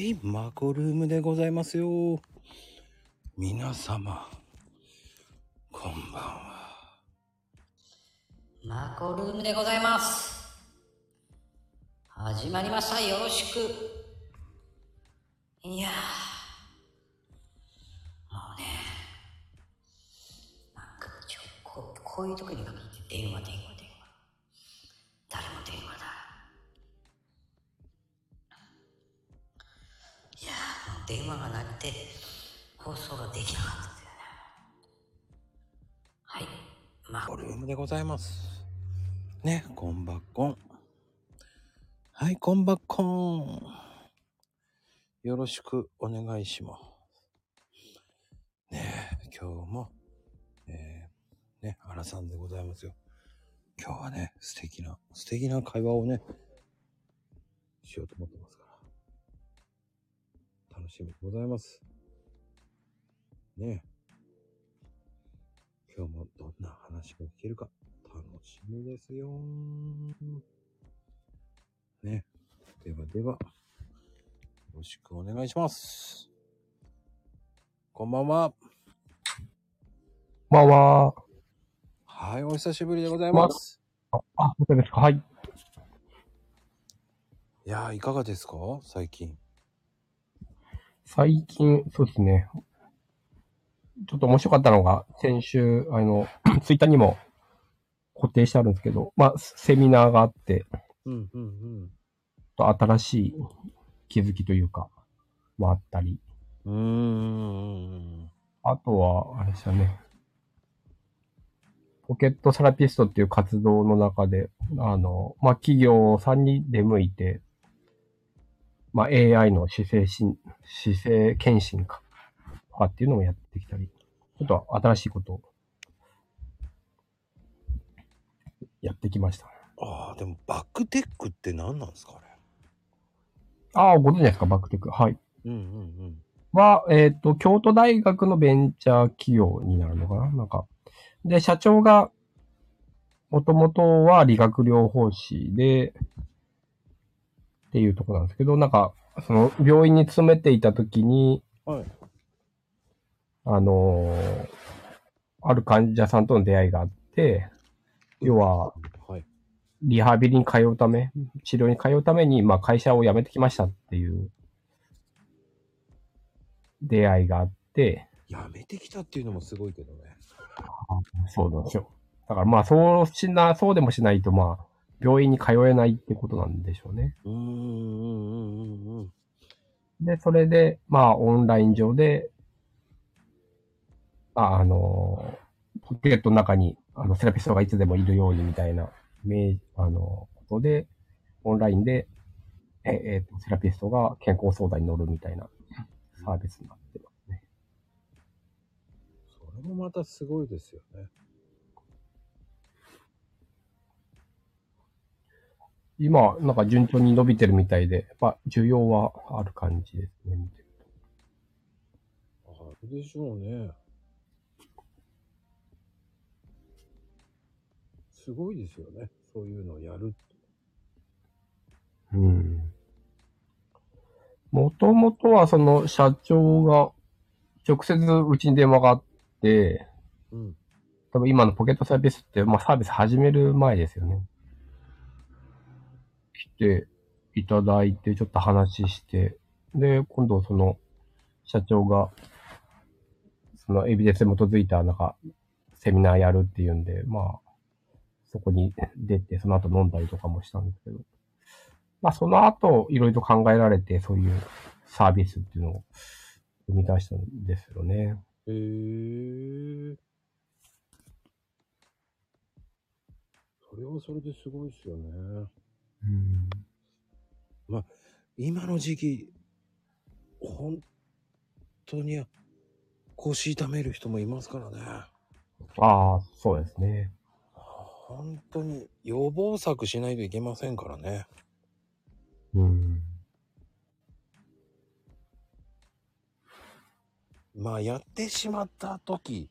い、マコルームでございますよ。皆様、こんばんは。マコルームでございます。始まりました。よろしく。いやー。もうね。なんかちょ、こ、こういう時に限って電話、電話、電話が鳴って、放送ができなかったんだよね。はい。ママコルームでございます。ね、こんばっこん。はい、こんばっこん。よろしくお願いします。ね、今日も、えー、ね、原さんでございますよ。今日はね、素敵な、素敵な会話をね、しようと思ってます。楽しみでございます。ねえ。今日もどんな話が聞けるか楽しみですよ。ね。ではでは、よろしくお願いします。こんばんは。まあまはい、お久しぶりでございます。あ、あ、本当ですか？はい。いやー、いかがですか？最近。最近、そうですね。ちょっと面白かったのが、先週、あの、ツイッターにも固定してあるんですけど、まあ、セミナーがあって、うん、うん、うん。と新しい気づきというか、もあったり、うーん。あとは、あれですよね。ポケットセラピストっていう活動の中で、あの、まあ、企業さんに出向いて、まあ、AI の姿勢しん、姿勢検診か、とかっていうのもやってきたり、ちょっと新しいことを、やってきました。ああ、でもバックテックって何なんですかあれ？ああ、ご存知ですか、バックテック。はい。うん、うん、うん。は、えっ、と、京都大学のベンチャー企業になるのかな？なんか。で、社長が、もともとは理学療法士で、っていうところなんですけど、なんか、その、病院に勤めていたときに、はい。あのーある患者さんとの出会いがあって、要は、はい。リハビリに通うため、治療に通うために、まあ会社を辞めてきましたっていう、出会いがあって、やめてきたっていうのもすごいけどね。そうなんですよ。だからまあそうしな、そうでもしないとまあ、病院に通えないってことなんでしょうね。うーん、うん、うん、うん、うん。で、それで、まあオンライン上で、ああの、ポケットの中にあのセラピストがいつでもいるようにみたいな、めあの、ことで、オンラインで、え、えっと、セラピストが健康相談に乗るみたいなサービスになってますね。それもまたすごいですよね。今、なんか順調に伸びてるみたいで、やっぱ需要はある感じですね、見てると。あるでしょうね。すごいですよね。そういうのをやるって。うん。もともとはその社長が直接うちに電話があって、うん。多分今のポケットサービスって、まあサービス始める前ですよね。来ていただいて、ちょっと話して、で、今度その社長が、そのエビデンスに基づいたなんかセミナーやるっていうんで、まあ、そこに出て、その後飲んだりとかもしたんですけど、まあその後、いろいろ考えられて、そういうサービスっていうのを生み出したんですよね。へえ。それはそれですごいですよね。うん。今の時期、本当に腰痛める人もいますからね。ああ、そうですね。本当に予防策しないといけませんからね。うん。まあやってしまった時、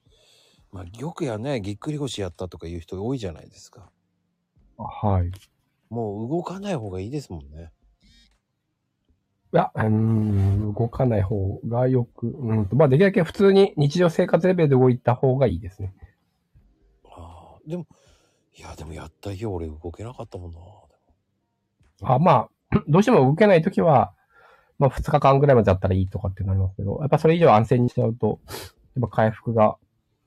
まあ玉やね、ぎっくり腰やったとかいう人多いじゃないですか。はい。もう動かない方がいいですもんね。いや、うーん、動かない方がよく、うんと、まあできるだけ普通に日常生活レベルで動いた方がいいですね。ああ、でも、いや、でもやった日俺動けなかったもんな。あまあ、どうしても動けないときは、まあ2日間ぐらいまでだったらいいとかってなりますけど、やっぱそれ以上安静にしちゃうと、やっぱ回復が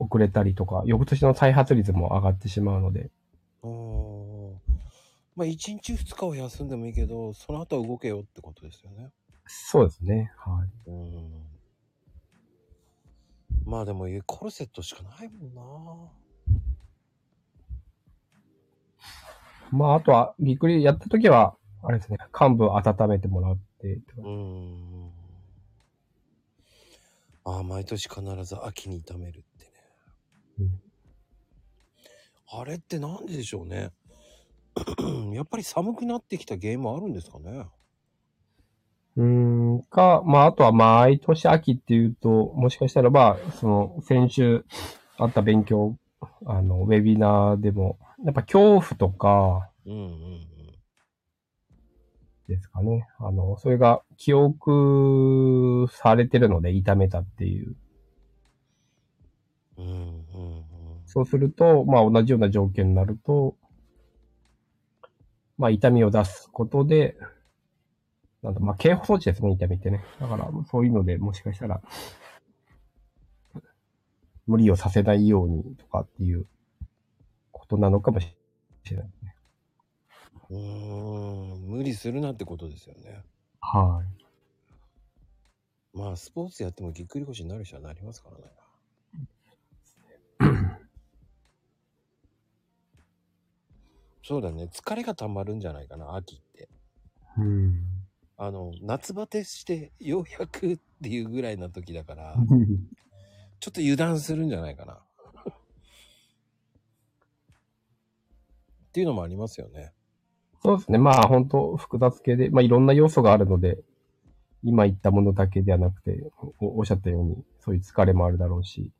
遅れたりとか、翌年の再発率も上がってしまうので、うーん。まあ、1日2日は休んでもいいけど、その後は動けよってことですよね。そうですね。はい。うん。まあでも、コルセットしかないもんな。まああとは、ぎっくりやったときは、あれですね、幹部温めてもらって、うーん。ああ、毎年必ず秋に炒めるってね。あれってなんででしょうね？やっぱり寒くなってきた原因もあるんですかね？うーん、か、まあ、あとは毎年秋っていうと、もしかしたらば、その、先週あった勉強、あの、ウェビナーでも、やっぱ恐怖とかですかね。あの、それが記憶されてるので痛めたっていう。うん。うんうんうん。そうすると、まあ同じような条件になると、まあ痛みを出すことで、なんだ、まあ警報装置ですね、痛みってね。だから、そういうのでもしかしたら、無理をさせないようにとかっていうことなのかもしれないね。うーん。無理するなってことですよね。はい。まあ、スポーツやってもぎっくり腰になる人はなりますからね。そうだね。疲れが溜まるんじゃないかな、秋って。うん。あの、夏バテしてようやくっていうぐらいな時だから、ちょっと油断するんじゃないかな。っていうのもありますよね。そうですね。まあ本当複雑系で、まあいろんな要素があるので、今言ったものだけではなくて、おおっしゃったように、そういう疲れもあるだろうし、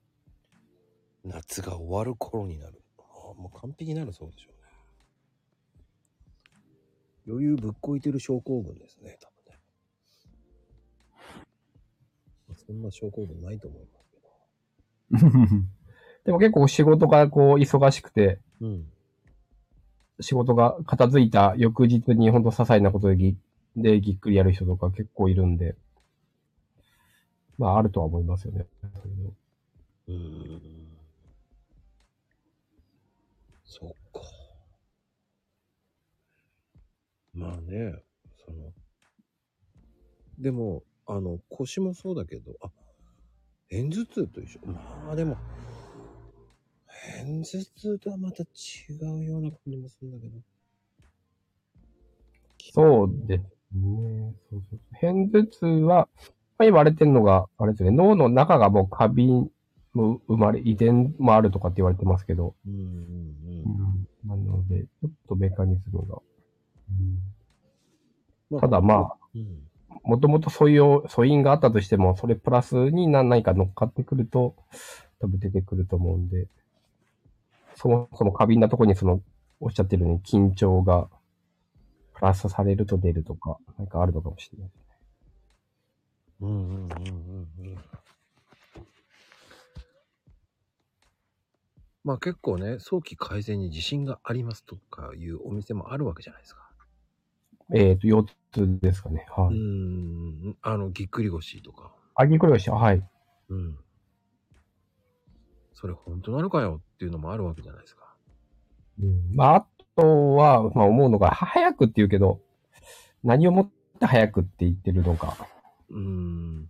夏が終わる頃になる。ああもう完璧になるそうでしょ。余裕ぶっこいてる症候群ですね、多分ね。そんな症候群ないと思いますけど。でも結構仕事がこう忙しくて、うん。仕事が片付いた翌日にほんと些細なことでぎでぎっくりやる人とか結構いるんで、まああるとは思いますよね。うーん。そっか。まあね、その、でも、あの、腰もそうだけど、あ、片頭痛と一緒。まあでも、片頭痛とはまた違うような感じもするんだけど。そうですね。そうそう片頭痛は、まあ、言われてるのが、あれですね、脳の中がもう過敏も生まれ、遺伝もあるとかって言われてますけど、うんうんうん。うん、なので、ちょっとメカニズムが。まただまあ、うん。もともとそういう素因があったとしても、それプラスに何何か乗っかってくると、多分出てくると思うんで、そもそも過敏なとこにその、おっしゃってるように緊張がプラスされると出るとか、なんかあるのかもしれない。うんうんうんうんうん。まあ結構ね、早期改善に自信がありますとかいうお店もあるわけじゃないですか。えっ、と、4つですかね。はうい。ん。あの、ぎっくり腰とか。あ、ぎっくり腰、はい。うん。それ本当なのかよっていうのもあるわけじゃないですか。うん、まあ、あとは、まあ思うのが、は早くって言うけど、何をもって早くって言ってるのか。うん。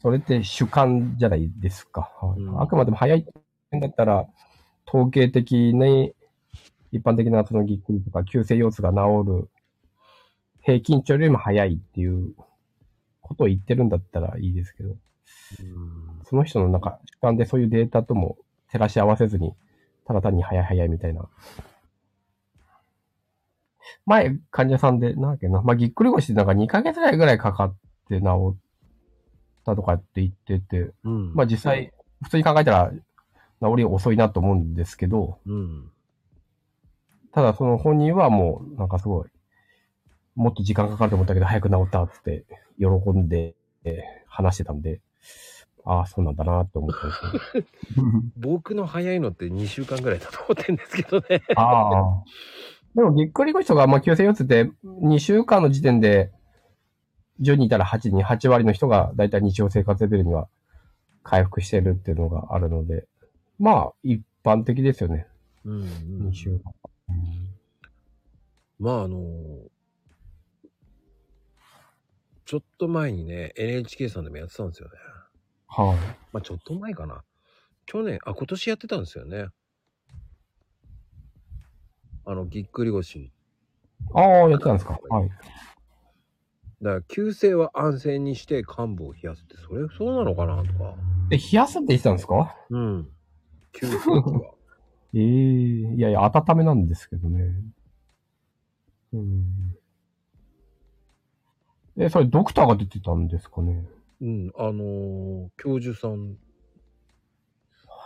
それって主観じゃないですか。はいうんあくまでも早いんだったら、統計的に一般的なそのぎっくりとか急性腰痛が治る平均値よりも早いっていうことを言ってるんだったらいいですけど、うんその人のなんか主観でそういうデータとも照らし合わせずに、ただ単に早い早いみたいな。前、患者さんで、なんだっけな、まあ、ぎっくり腰ってなんか2ヶ月ぐらいぐらいかかって治ったとかって言ってて、うん。まあ実際、普通に考えたら治り遅いなと思うんですけど、うん。ただその本人はもうなんかすごい、もっと時間かかると思ったけど、早く治ったって、喜んで、えー話してたんで、ああ、そうなんだなって思ったんですけど。僕の早いのって2週間ぐらいだと思ってんですけどね。ああ。でも、ぎっくり腰とか、まあ、急性腰痛って、2週間の時点で、10人いたら8人、8割の人が、だいたい日常生活レベルには回復してるっていうのがあるので、まあ、一般的ですよね。うん、2週間。まああのーちょっと前にね、NHK さんでもやってたんですよね。はい。まあちょっと前かな。去年、あ、今年やってたんですよね。あの、ぎっくり腰。ああ、やってたんですか？はい。だから、急性は安静にして患部を冷やすって、それそうなのかなとか。え、冷やすって言ってたんですか？うん。急性期は。ええいやいや、温めなんですけどね。うん。え、それドクターが出てたんですかね？うん、あのー教授さん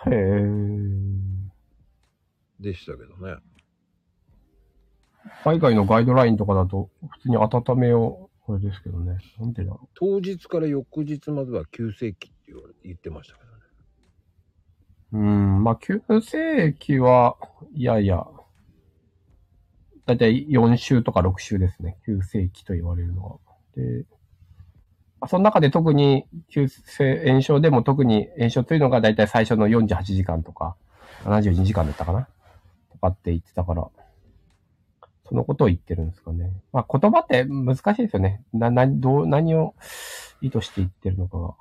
へえ。でしたけどね。海外のガイドラインとかだと、普通に温めを、これですけどね。なんでだろ当日から翌日までは急性期って言ってましたけどね。う。うん、まあ、急性期は、いやいや、だいたい4週とか6週ですね。急性期と言われるのは。で、まあその中で特に急性炎症でも特に炎症というのがだいたい最初の48時間とか、72時間だったかな？とかって言ってたから、そのことを言ってるんですかね。まあ言葉って難しいですよね。な、な、どう、何を意図して言ってるのかが。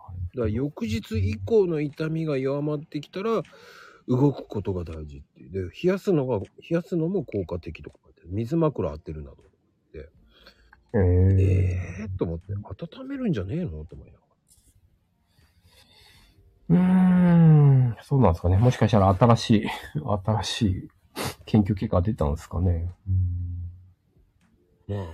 だ翌日以降の痛みが弱まってきたら、動くことが大事っていう。で、冷やすのが、冷やすのも効果的とか書いて水枕当てるなど。えー、ええー、と思って、温めるんじゃねえの？と思いながうーん、そうなんですかね。もしかしたら新しい、新しい研究結果が出たんですかね。ら。まあ、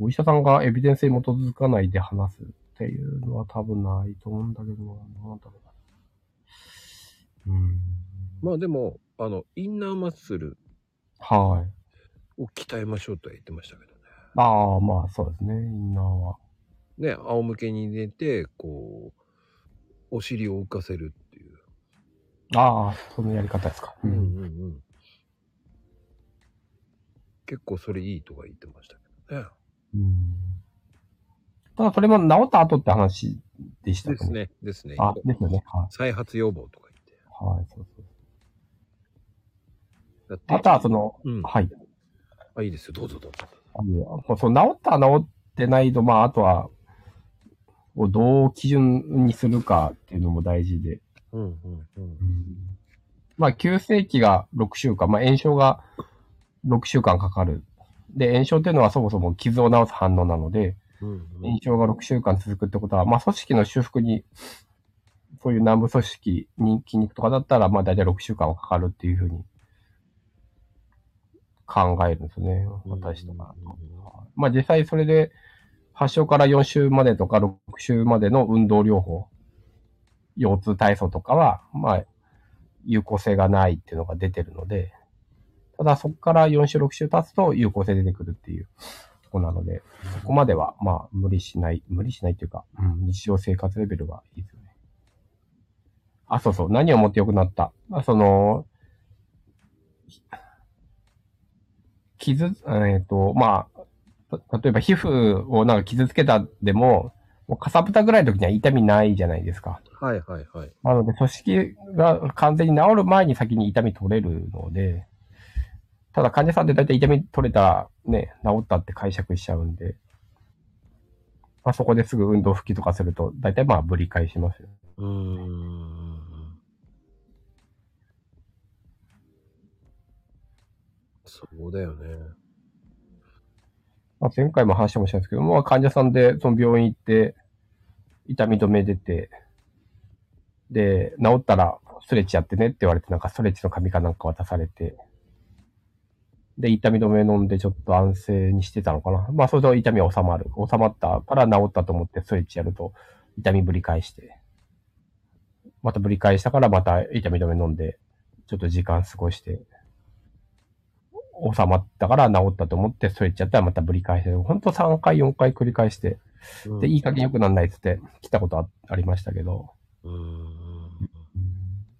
お医者さんがエビデンスに基づかないで話すっていうのは多分ないと思うんだけどな。なんだろうな。うん。まあでも、あの、インナーマッスルはい。を鍛えましょうとは言ってましたけどね。ああ、まあそうですね。インナーは。ね、仰向けに寝て、こう、お尻を浮かせるっていう。ああ、そのやり方ですか。うんうんうん。結構それいいとか言ってましたけどね。うんただそれも治った後って話でしたかです。ね、ですね。あ、ですよね。はい。再発予防とか言って。はい、そうそう。だってあとはその、うん。はい。あ、いいですよ。どうぞどうぞ。うその治った治ってないと、まあ、あとは、をどう基準にするかっていうのも大事で。うんうんうん。まあ、急性期が6週間、まあ、炎症が6週間かかる。で、炎症っていうのはそもそも傷を治す反応なので、うんうん炎症が6週間続くってことは、まあ、組織の修復に、そういう軟部組織に筋肉とかだったら、まあ、大体6週間はかかるっていうふうに考えるんですね。私とか。まあ実際それで発症から4週までとか6週までの運動療法、腰痛体操とかは、まあ、有効性がないっていうのが出てるので、ただそこから4週6週経つと有効性出てくるっていうとこなので、そこまではまあ無理しない、無理しないっていうか、うん、日常生活レベルはいいですよね。あ、そうそう、何をもって良くなった？まあ、その、傷、えっ、と、まあ、た例えば皮膚をなんか傷つけたでも、もうかさぶたぐらいの時には痛みないじゃないですか。はいはいはい。なので、組織が完全に治る前に先に痛み取れるので、ただ患者さんって大体痛み取れたらね、治ったって解釈しちゃうんで、まあそこですぐ運動復帰とかすると、大体まあぶり返しますよ。うーん。そうだよね。まあ、前回も話してましたんですけども、まあ、患者さんでその病院行って、痛み止め出て、で、治ったらストレッチやってねって言われて、なんかストレッチの紙かなんか渡されて、で、痛み止め飲んでちょっと安静にしてたのかな。まあ、それと痛みは収まる。収まったから治ったと思ってストレッチやると、痛みぶり返して、またぶり返したからまた痛み止め飲んで、ちょっと時間過ごして、収まったから治ったと思って、ストレッチやったらまたぶり返して、ほんと3回、4回繰り返して、うんで、いい加減良くなんないっつって来たことあありましたけど、うーん。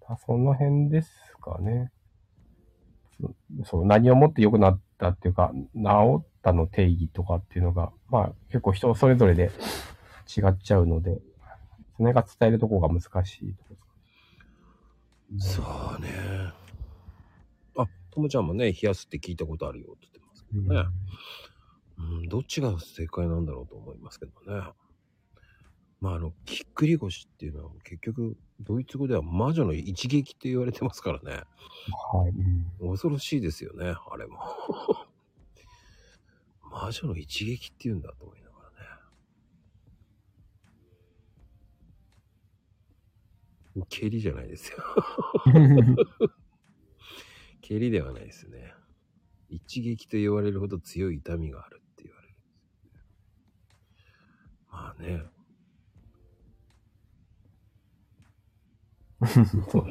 あその辺ですかね。そそう、何をもって良くなったっていうか、治ったの定義とかっていうのが、まあ結構人それぞれで違っちゃうので、それが伝えるところが難しいところですかね。そうね。あ、ともちゃんもね、冷やすって聞いたことあるよって言ってますけどね。うん、どっちが正解なんだろうと思いますけどね。まあ、あの、ぎっくり腰っていうのは結局、ドイツ語では魔女の一撃って言われてますからね。はい。うん恐ろしいですよね、あれも。魔女の一撃って言うんだと思いながらね。蹴りじゃないですよ。蹴りではないですね。一撃と言われるほど強い痛みがあるって言われる。まあね。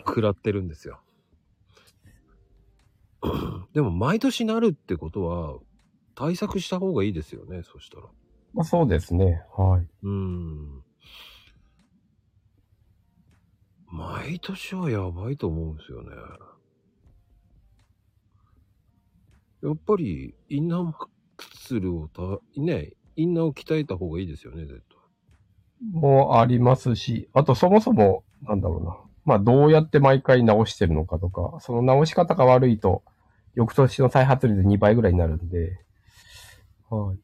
食らってるんですよ。でも毎年なるってことは対策した方がいいですよね、そしたら。まあ、そうですね。はい。うーん。毎年はやばいと思うんですよね。やっぱりインナーマッスルをた、ね、インナーを鍛えた方がいいですよね、絶対。もありますし、あとそもそも、なんだろうな。まあどうやって毎回直してるのかとか、その直し方が悪いと、翌年の再発率2倍ぐらいになるんで、はい。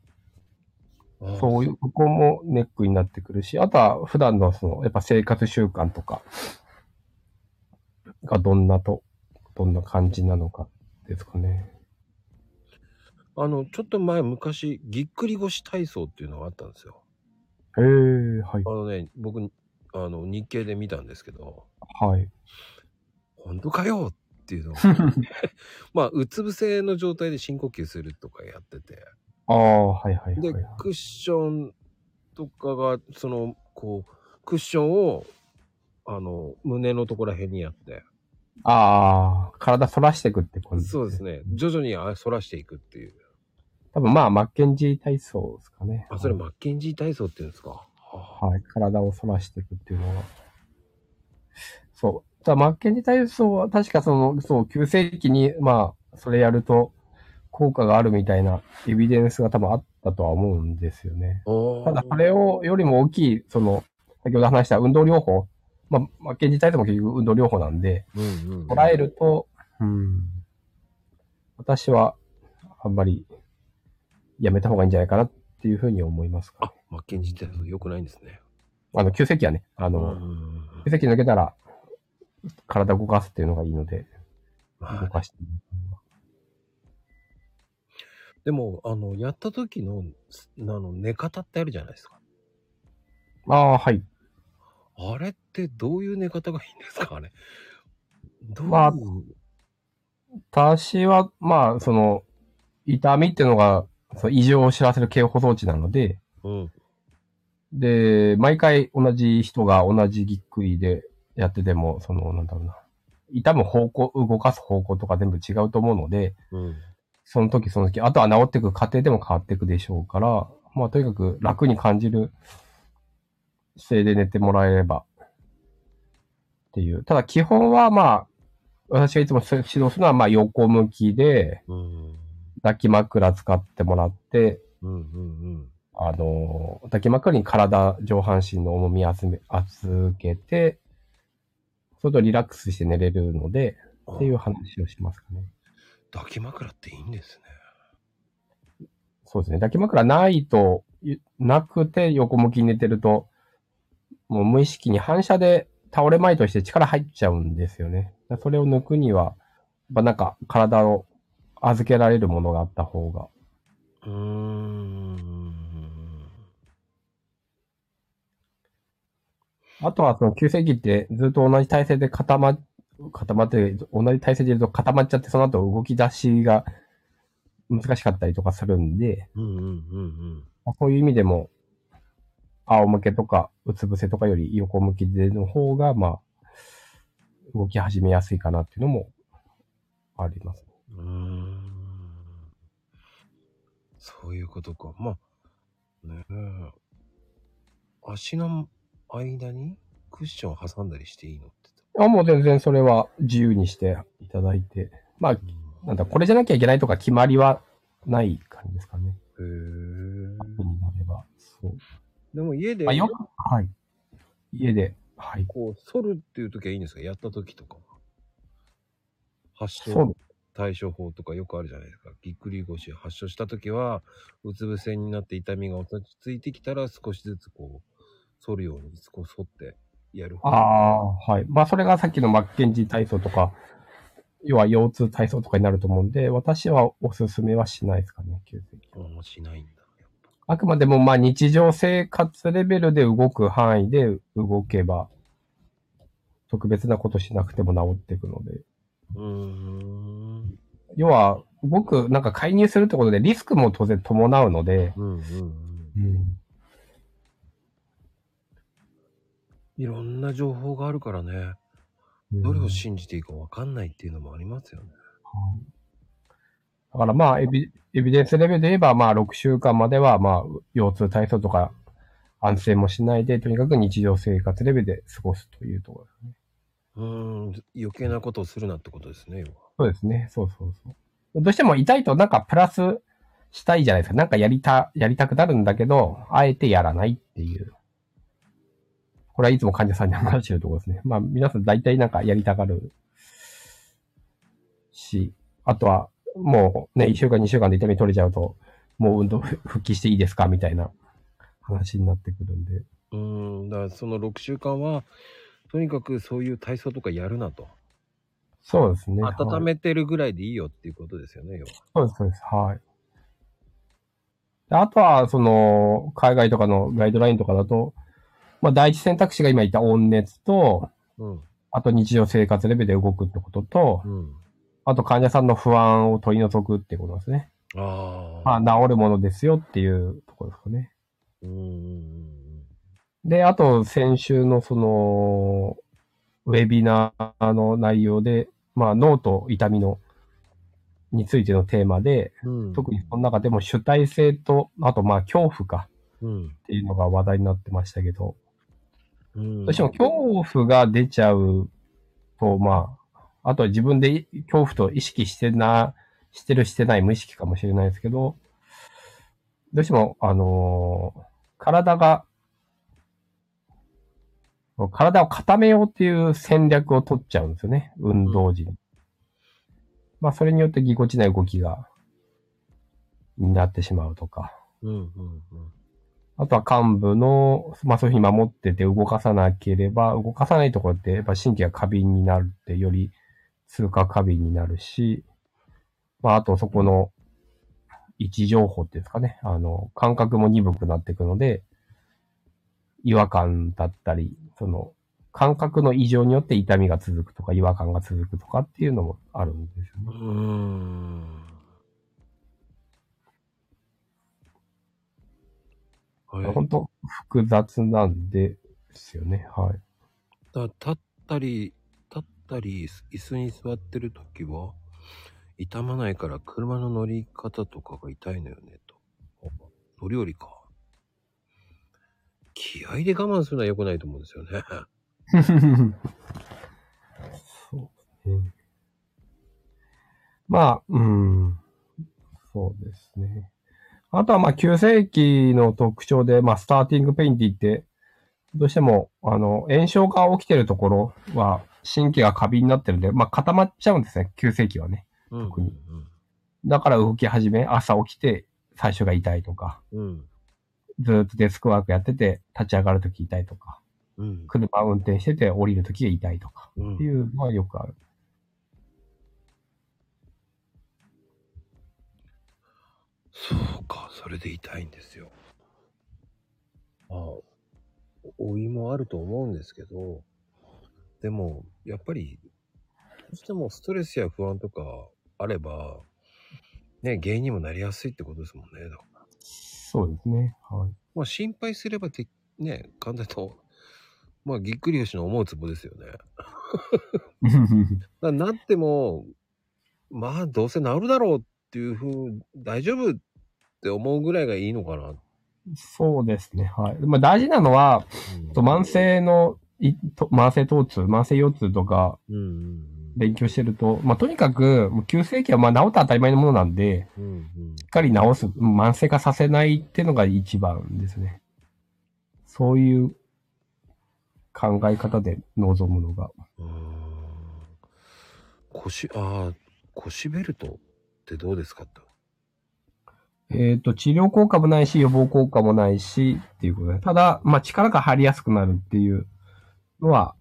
そういう、ここもネックになってくるし、あとは普段のその、やっぱ生活習慣とか、がどんなと、どんな感じなのかですかね。あの、ちょっと前、昔、ぎっくり腰体操っていうのがあったんですよ。へえ、はいあ。のね、僕、あの、日経で見たんですけど、はい。本当かよっていうのを まあ、うつ伏せの状態で深呼吸するとかやってて、ああ、はいはいではい。、クッションとかが、その、こう、クッションを、あの、胸のところら辺にやって、ああ、体反らしていくってことそうですね、徐々にあ反らしていくっていう。多分まあ、マッケンジー体操ですかね。あ、それマッケンジー体操っていうんですか？はい。体を反らしていくっていうのは。そう。ただマッケンジー体操は確かその、そう、急性期に、まあ、それやると効果があるみたいなエビデンスが多分あったとは思うんですよね。ただ、それを、よりも大きい、その、先ほど話した運動療法。まあ、マッケンジー体操も結局運動療法なんで、うんうんうん捉えると、うん。私は、あんまり、やめた方がいいんじゃないかなっていうふうに思いますか、あ、マッケンジー体操良くないんですね。あの、急性期はね、あの、うん急性期抜けたら、体動かすっていうのがいいので、まあ動かして。でも、あの、やった時の、あの、寝方ってあるじゃないですか。ああ、はい。あれってどういう寝方がいいんですかあれ。どうまあ私は、まあ、その、痛みっていうのが、その異常を知らせる警報装置なので、うん。で、毎回同じ人が同じぎっくりでやってても、その、なんだろうな。痛む方向、動かす方向とか全部違うと思うので、うん。その時その時、あとは治っていく過程でも変わっていくでしょうから、まあとにかく楽に感じる姿勢で寝てもらえればっていう。ただ基本はまあ、私がいつも指導するのはまあ横向きでうん。抱き枕使ってもらって、うん。うん。あの、抱き枕に体、上半身の重み集め、預けて、それとリラックスして寝れるので、うん。っていう話をしますかね。抱き枕っていいんですね。そうですね。抱き枕ないと、いなくて横向きに寝てると、もう無意識に反射で倒れまいとして力入っちゃうんですよね。それを抜くには、やっぱなんか体を預けられるものがあった方が。うーん。あとはその急性期ってずっと同じ体勢で固ま、固まって、同じ体勢でいると固まっちゃってその後動き出しが難しかったりとかするんで、うんうんうんうん。まあそういう意味でも、仰向けとか、うつ伏せとかより横向きでの方が、まあ、動き始めやすいかなっていうのもあります。うーん。そういうことか。まあ、ねえ。足の間にクッションを挟んだりしていいのってあ、もう全然それは自由にしていただいて。まあ、なんだ、これじゃなきゃいけないとか決まりはない感じですかね。た。へえ。になれば。そう。でも家でまあ、、よく、はい。家で、はい。こう、反るっていう時はいいんですか？やった時とか。発そう症対処法とかよくあるじゃないですか。ぎっくり腰発症した時は、うつ伏せになって痛みが落ち着いてきたら少しずつこう、反るようにこう反ってやる。ああ、はい。まあ、それがさっきのマッケンジー体操とか、要は腰痛体操とかになると思うんで、私はおすすめはしないですかね、急性期。うんしないんだ。あくまでも、まあ、日常生活レベルで動く範囲で動けば、特別なことしなくても治っていくので。ぱうーん。要は、動く、なんか介入するってことでリスクも当然伴うので、うんうんうん。うん。いろんな情報があるからね、どれを信じていいかわかんないっていうのもありますよね。だからまあエビ、エビデンスレベルで言えば、まあ6週間までは、まあ、腰痛体操とか安静もしないで、とにかく日常生活レベルで過ごすというところですね。うーん、余計なことをするなってことですね。そうですね。そうそうそう。どうしても痛いとなんかプラスしたいじゃないですか。なんかやりた、やりたくなるんだけど、あえてやらないっていう。これはいつも患者さんに話してるところですね。まあ皆さん大体なんかやりたがるし、あとはもうね、1週間2週間で痛み取れちゃうと、もう運動復帰していいですかみたいな話になってくるんで。うーん、だからその6週間は、とにかくそういう体操とかやるなと。そうですね。温めてるぐらいでいいよっていうことですよね、要は。そうです、そうです。はい。であとは、その、海外とかのガイドラインとかだと、まあ、第一選択肢が今言った温熱と、うん。あと日常生活レベルで動くってことと、うん。あと患者さんの不安を取り除くってことですね。ああ。まあ、治るものですよっていうところですかね。うんうんうんで、あと、先週のその、ウェビナーの内容で、まあ、脳と痛みの、についてのテーマで、うん。特にその中でも主体性と、あと、まあ、恐怖か。うん。っていうのが話題になってましたけど、うん。どうしても恐怖が出ちゃうと、まあ、あとは自分で恐怖と意識してな、してるしてない無意識かもしれないですけど、どうしても、あのー体が、体を固めようっていう戦略を取っちゃうんですよね。運動時に。まあ、それによってぎこちない動きが、になってしまうとか。うんうんうん。あとは幹部の、まあそういうふうに守ってて動かさなければ、動かさないところってやっぱ神経が過敏になるって、より通過過敏になるし、まああとそこの位置情報っていうんですかね、あの、感覚も鈍くなっていくので、違和感だったり、その、感覚の異常によって痛みが続くとか違和感が続くとかっていうのもあるんですよね。うーん。はい。本当複雑なんですよね。はい。だ立ったり、立ったり、椅子に座ってる時は、痛まないから車の乗り方とかが痛いのよね、と。乗り降りか。気合で我慢するのは良くないと思うんですよね。そうね。まあ、うん。そうですね。あとはまあ、急性期の特徴で、まあ、スターティングペインって言って、どうしても、あの、炎症が起きてるところは、神経が過敏になってるんで、まあ、固まっちゃうんですね、急性期はね。うん特にだから動き始め、朝起きて最初が痛いとか、うん。ずーっとデスクワークやってて立ち上がるとき痛いとか、うん。車運転してて降りるときが痛いとか、うんっていうのはよくある。そうか、それで痛いんですよ。ああ、老いもあると思うんですけど、でも、やっぱり、どうしてもストレスや不安とかあれば、ね、原因にもなりやすいってことですもんね。だからそうですね。はい。まあ、心配すればて、ね、簡単と、まあ、ぎっくり腰の思うツボですよね。なっても、まあ、どうせ治るだろうっていうふう、大丈夫っって思うぐらいがいいのかな。そうですね。はい。まあ大事なのは、と慢性の、いと慢性疼痛、慢性腰痛とかうんうん勉強してると、まあとにかく、もう急性期はまあ治った当たり前のものなんで、うん。うんしっかり治す、慢性化させないっていうのが一番ですね。そういう考え方で臨むのが。腰、ああ、腰ベルトってどうですかって。えっ、と、治療効果もないし、予防効果もないし、っていうことで。ただ、まあ力が入りやすくなるっていうのは、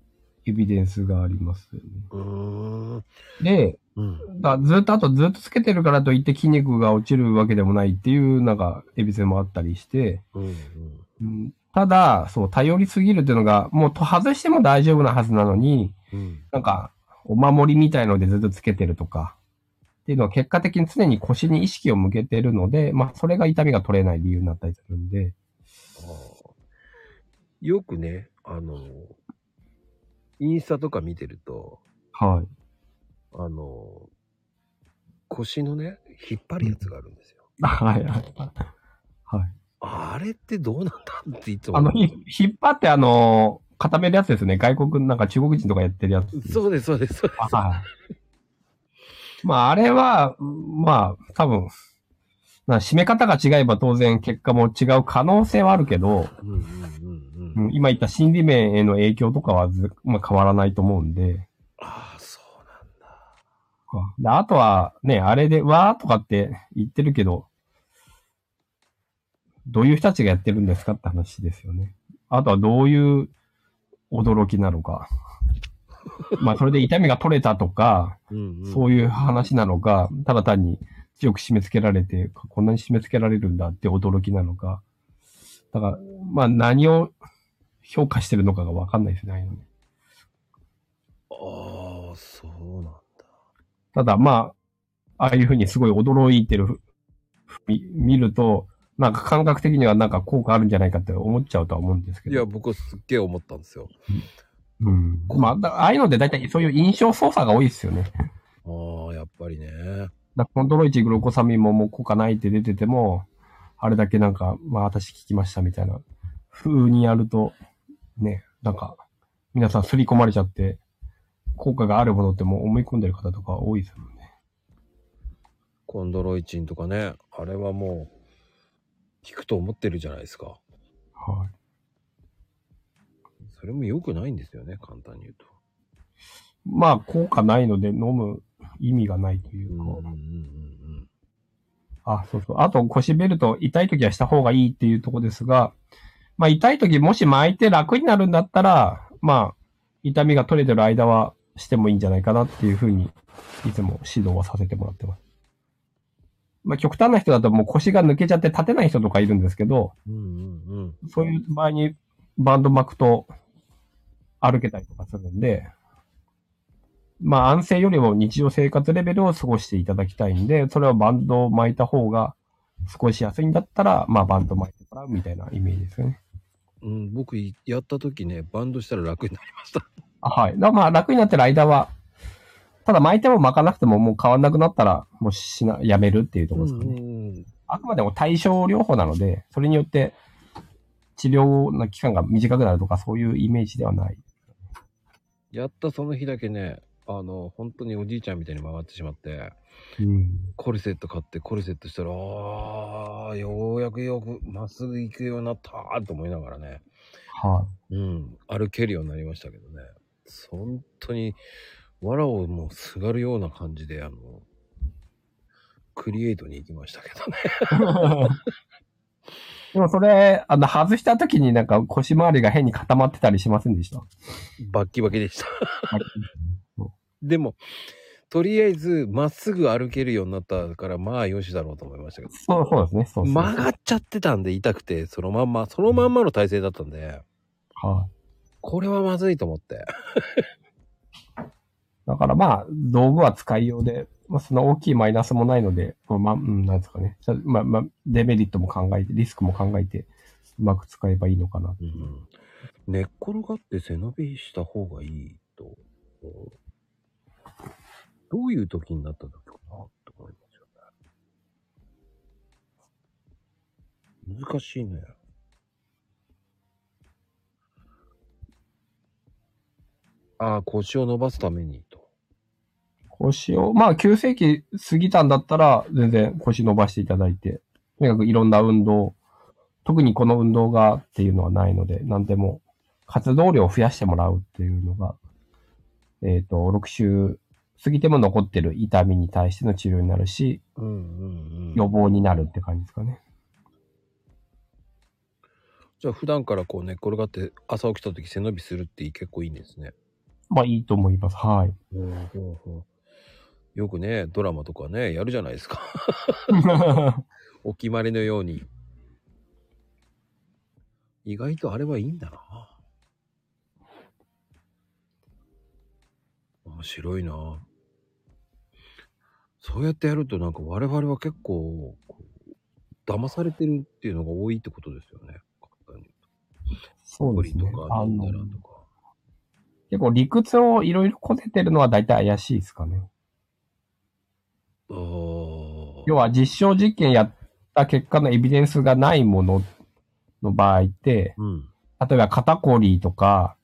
エビデンスがありますよね。うーん。で、うん。だずっと、あとずっとつけてるからといって筋肉が落ちるわけでもないっていう、なんか、エビデンスもあったりして、うん。うんただ、そう、頼りすぎるっていうのが、もうと外しても大丈夫なはずなのに、うん。なんか、お守りみたいのでずっとつけてるとか、っていうのは結果的に常に腰に意識を向けてるので、まあ、それが痛みが取れない理由になったりするんで、よくね、あの、インスタとか見てると、はい。あの、腰のね、引っ張るやつがあるんですよ。はい、はい。はい。あれってどうなんだっていつも。あの、ひ引っ張ってあの、固めるやつですね。外国、なんか中国人とかやってるやつ。そうです、そうです、そうです。あはい。まあ、あれは、まあ、多分、まあ締め方が違えば当然結果も違う可能性はあるけど、うんうんうんうん。うん今言った心理面への影響とかはず、まあ、変わらないと思うんで。ああ、そうなんだ。であとは、ね、あれで、わーとかって言ってるけど、どういう人たちがやってるんですかって話ですよね。あとはどういう驚きなのか。まあ、それで痛みが取れたとか、うんうん、そういう話なのか、ただ単に強く締め付けられて、こんなに締め付けられるんだって驚きなのか。だから、まあ何を評価してるのかがわかんないですね、ああいうのね。ああ、そうなんだ。ただまあ、ああいうふうにすごい驚いてるふみ見ると、なんか感覚的にはなんか効果あるんじゃないかって思っちゃうとは思うんですけど。いや、僕はすっげえ思ったんですよ。うん。まあ、だああいうので大体そういう印象操作が多いですよね。ああ、やっぱりね。だコントロイチグルコサミンももう効果ないって出てても、あれだけなんか、まあ私聞きましたみたいな風にやると、ね、なんか、皆さん刷り込まれちゃって、効果があるものってもう思い込んでる方とか多いですもんね。コンドロイチンとかね。あれはもう、効くと思ってるじゃないですか。はい。それも良くないんですよね、簡単に言うと。まあ、効果ないので飲む意味がないというか。うんうんうんうん。あ、そうそう。あと腰ベルト、痛い時はした方がいいっていうとこですが、まあ痛い時もし巻いて楽になるんだったら、まあ、痛みが取れてる間はしてもいいんじゃないかなっていうふうに、いつも指導はさせてもらってます。まあ極端な人だともう腰が抜けちゃって立てない人とかいるんですけど、うんうんうん。そういう場合にバンド巻くと歩けたりとかするんで、まあ安静よりも日常生活レベルを過ごしていただきたいんで、それはバンドを巻いた方が過ごしやすいんだったら、まあバンド巻いてもらうみたいなイメージですよね。うん、僕いやった時ね、バンドしたら楽になりました。あはい。だまあ楽になってる間は、ただ巻いても巻かなくてももう変わんなくなったら、もうしな、やめるっていうところですかね。ん。あくまでも対症療法なので、それによって治療の期間が短くなるとかそういうイメージではない。やったその日だけね、あの、本当におじいちゃんみたいに回ってしまって、うん。コルセット買ってコルセットしたら、ああ、ようやくよくまっすぐ行くようになったーと思いながらね、はい。うん、歩けるようになりましたけどね、本当に、藁をもうすがるような感じで、あの、クリエイトに行きましたけどね。でもそれ、あの、外した時になんか腰回りが変に固まってたりしませんでした？バッキバキでした。でも、とりあえず、まっすぐ歩けるようになったから、まあよしだろうと思いましたけど。そう、そうですね。そうそう曲がっちゃってたんで痛くて、そのまんま、そのまんまの体勢だったんで、はい。これはまずいと思って。だからまあ、道具は使いようで、まあ、その大きいマイナスもないので、まあ、まあ、うん、なんですかね。まあ、まあ、デメリットも考えて、リスクも考えて、うまく使えばいいのかな。うん、寝っ転がって背伸びした方がいいと、どういう時になった時かなと思いますよね。難しいのよ。ああ、腰を伸ばすためにと。腰を、まあ、急性期過ぎたんだったら、全然腰伸ばしていただいて、とにかくいろんな運動、特にこの運動がっていうのはないので、何でも活動量を増やしてもらうっていうのが、えっ、と、6週過ぎても残ってる痛みに対しての治療になるし、うんうんうん。予防になるって感じですかね。じゃあ普段からこう寝っ転がって朝起きた時背伸びするって結構いいんですね。まあいいと思います。はい。よくね、ドラマとかね、やるじゃないですか。お決まりのように。意外とあれはいいんだな。面白いな。そうやってやるとなんか我々は結構、騙されてるっていうのが多いってことですよね。そうですねアプリと。かあ飲んだらのとか。結構理屈をいろいろこねてるのは大体怪しいですかね。要は実証実験やった結果のエビデンスがないものの場合って、うん。例えば肩こりとか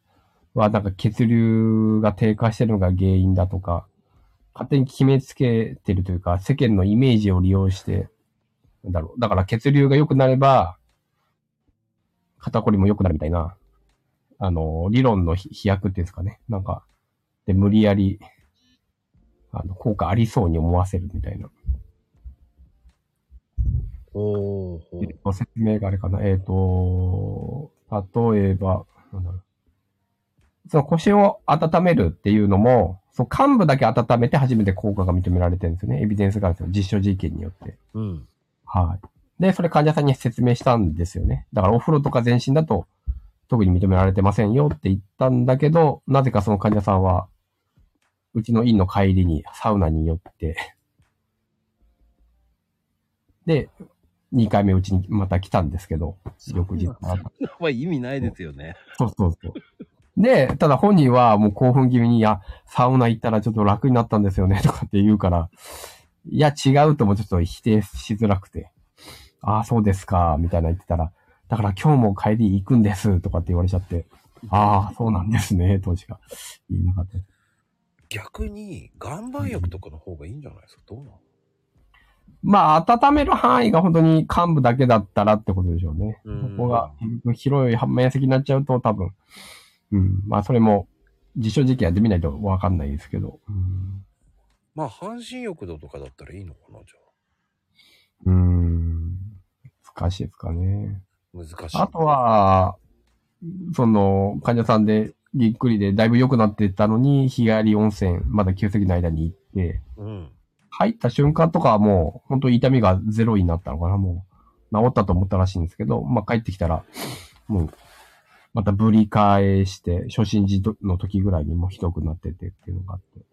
はなんか血流が低下してるのが原因だとか、勝手に決めつけてるというか、世間のイメージを利用して、なんだろう。だから血流が良くなれば、肩こりも良くなるみたいな、あの、理論の飛飛躍っていうんですかね。なんか、で、無理やり、あの、効果ありそうに思わせるみたいな。おーほえっと、説明があれかな。えっ、と、例えば、なんだろう。その腰を温めるっていうのも、その幹部だけ温めて初めて効果が認められてるんですよね。エビデンスがあるんですよ。実証実験によって。うん。はい。で、それ患者さんに説明したんですよね。だからお風呂とか全身だと特に認められてませんよって言ったんだけど、なぜかその患者さんは、うちの院の帰りにサウナに寄って、で、2回目うちにまた来たんですけど、翌日。まあ意味ないですよね。そうそうそう。で、ただ本人はもう興奮気味に、いや、サウナ行ったらちょっと楽になったんですよね、とかって言うから、いや、違うともちょっと否定しづらくて、ああ、そうですか、みたいな言ってたら、だから今日も帰り行くんです、とかって言われちゃって、ああ、そうなんですね、当時が。言いなかった。逆に岩盤浴とかの方がいいんじゃないですか？どうなのまあ、温める範囲が本当に幹部だけだったらってことでしょうね。うんここが広い面積になっちゃうと多分、うん。まあ、それも実証実験やってみないとわかんないですけど。うんまあ半身浴とかだったらいいのかなじゃうーん。難しいですかね。あ。難しい。あとは、その、患者さんでぎっくりでだいぶ良くなってたのに、日帰り温泉、まだ急席の間に行って、うん。入った瞬間とかはもう、本当に痛みがゼロになったのかな、もう。治ったと思ったらしいんですけど、まあ帰ってきたら、もう、またぶり返して、初心時の時ぐらいにもうひどくなっててっていうのがあって。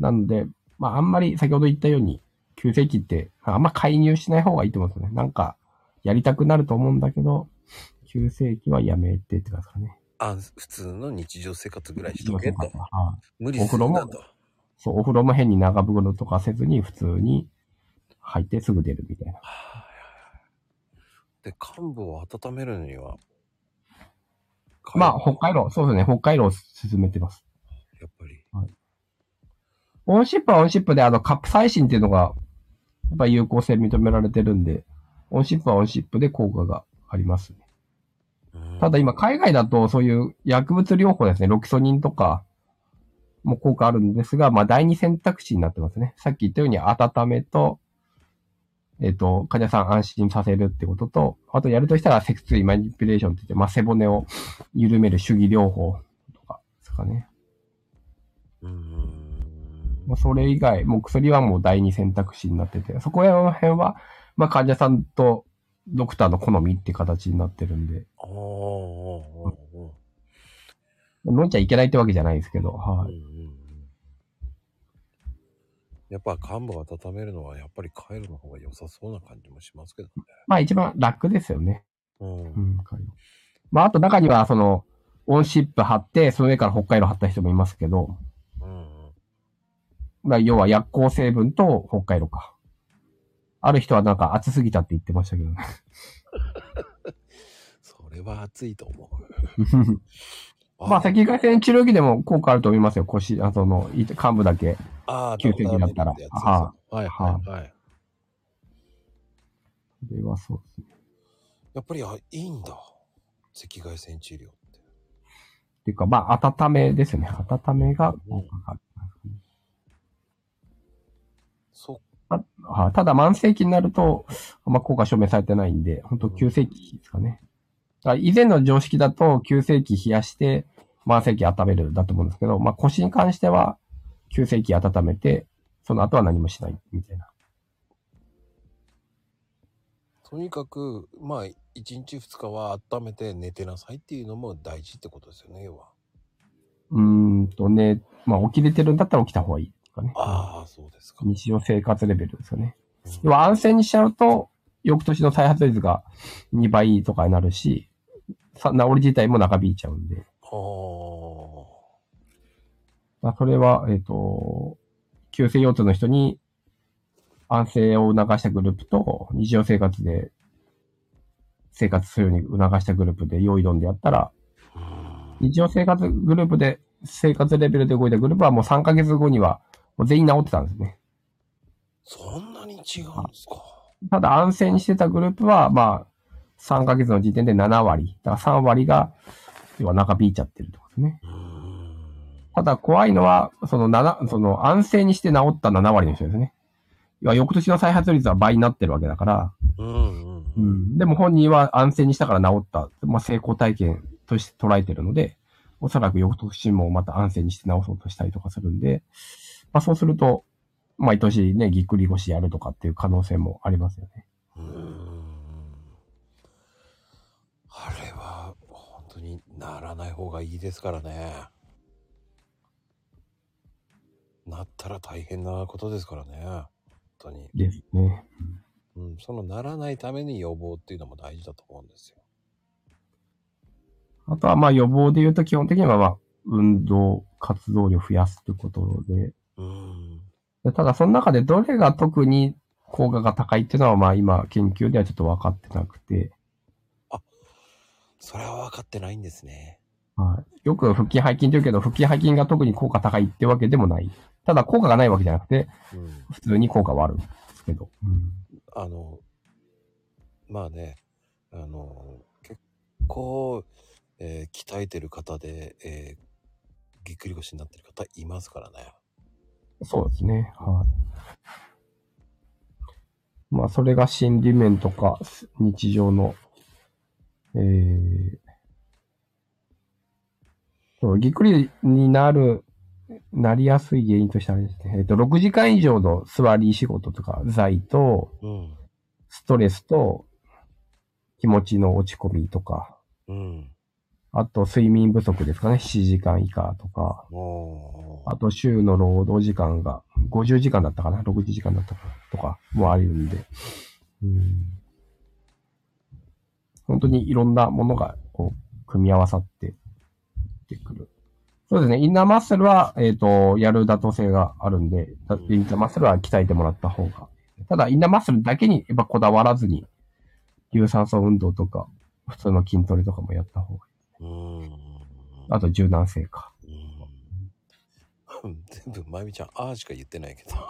なので、まああんまり先ほど言ったように、急性期ってあんま介入しない方がいいと思うんですよね。なんか、やりたくなると思うんだけど、急性期はやめてって感じですかね。あ、普通の日常生活ぐらいしとけと。はい無理するなと。そう、お風呂も変に長風呂とかせずに普通に入ってすぐ出るみたいな。で、幹部を温めるには、まあ、北海道、そうですね、北海道を進めてます。やっぱり。オンシップはオンシップで、あの、カプサイシンっていうのが、やっぱ有効性認められてるんで、オンシップはオンシップで効果がありますね。うんただ今、海外だとそういう薬物療法ですね、ロキソニンとかも効果あるんですが、まあ第二選択肢になってますね。さっき言ったように温めと、えっ、と、患者さん安心させるってことと、あとやるとしたら脊椎マニピュレーションって言って、まあ背骨を緩める主義療法とかですかね。うん。まあそれ以外、もう薬はもう第二選択肢になってて、そこら辺は、まあ患者さんとドクターの好みって形になってるんで、ああ、ああ、あ飲んじゃいけないってわけじゃないですけど、あ。はい。うんやっぱ幹部を温めるのはやっぱりカイロの方が良さそうな感じもしますけどね。まあ一番楽ですよね。うん。うん、カイロまああと中にはその、オンシップ貼って、その上から北海道貼った人もいますけど、うんうん。まあ要は薬効成分と北海道か。ある人はなんか暑すぎたって言ってましたけどね。それは熱いと思う。まあ、赤外線治療器でも効果あると思いますよ。腰、あその、い幹部だけ。ああ、急性期だったらやつですよはいはいはい。それはそうですね。やっぱりあいいんだ。赤外線治療って。っていうか、まあ、温めですね。温めが効果がある。そあはいただ、慢性期になると、あんま効果証明されてないんで、本当急性期ですかね。だ以前の常識だと、急性期冷やして、慢性期温めるだと思うんですけど、まあ腰に関しては、急性期温めて、その後は何もしない、みたいな。とにかく、まあ、1日2日は温めて寝てなさいっていうのも大事ってことですよね、要は。うーんとね、まあ起きれてるんだったら起きた方がいいですかね。ああ、そうですか。日常生活レベルですよね。うん要は安静にしちゃうと、翌年の再発率が2倍とかになるし、さ治り自体も長引いちゃうんで。はまあ、それは、えっ、と、急性腰痛の人に安静を促したグループと、日常生活で生活するように促したグループで用意論でやったら、あ。日常生活グループで、生活レベルで動いたグループはもう3ヶ月後にはもう全員治ってたんですね。そんなに違うんですか？ただ安静にしてたグループは、まあ、3ヶ月の時点で7割。だから3割が、要は長引いちゃってるってことですね。ただ怖いのは、その7、その安静にして治った7割の人ですね。要は翌年の再発率は倍になってるわけだから、うん。でも本人は安静にしたから治った、まあ成功体験として捉えてるので、おそらく翌年もまた安静にして治そうとしたりとかするんで、まあそうすると、毎年ね、ぎっくり腰やるとかっていう可能性もありますよね。うーんあれは本当にならない方がいいですからね。なったら大変なことですからね。本当に。ですね。うん、そのならないために予防っていうのも大事だと思うんですよ。あとはまあ予防で言うと基本的にはまあ運動、活動量増やすってことで、うん。でただその中でどれが特に効果が高いっていうのはまあ今研究ではちょっと分かってなくて、それは分かってないんですね。はい、よく腹筋背筋って言うけど、腹筋背筋が特に効果高いってわけでもない。ただ効果がないわけじゃなくて、うん。普通に効果はあるんですけど。あの、まあね、あの、結構、えー鍛えてる方で、えーぎっくり腰になってる方いますからね。そうですね。はい。まあ、それが心理面とか、日常の、えー、そう、ぎっくりになる、なりやすい原因としてあれですね。えっ、と、6時間以上の座り仕事とか、剤と、うん。ストレスと、気持ちの落ち込みとか、うん。あと睡眠不足ですかね。7時間以下とか、もあと週の労働時間が50時間だったかな ?60 時間だったかなとかもあるんで。うん本当にいろんなものがこう組み合わさってきてくる。そうですね。インナーマッスルは、えっ、と、やる妥当性があるんで、だインナーマッスルは鍛えてもらった方が。ただ、インナーマッスルだけにやっぱこだわらずに、有酸素運動とか、普通の筋トレとかもやった方がいい。う、うん。あと柔軟性か。うん。全部、まゆみちゃん、あーしか言ってないけど。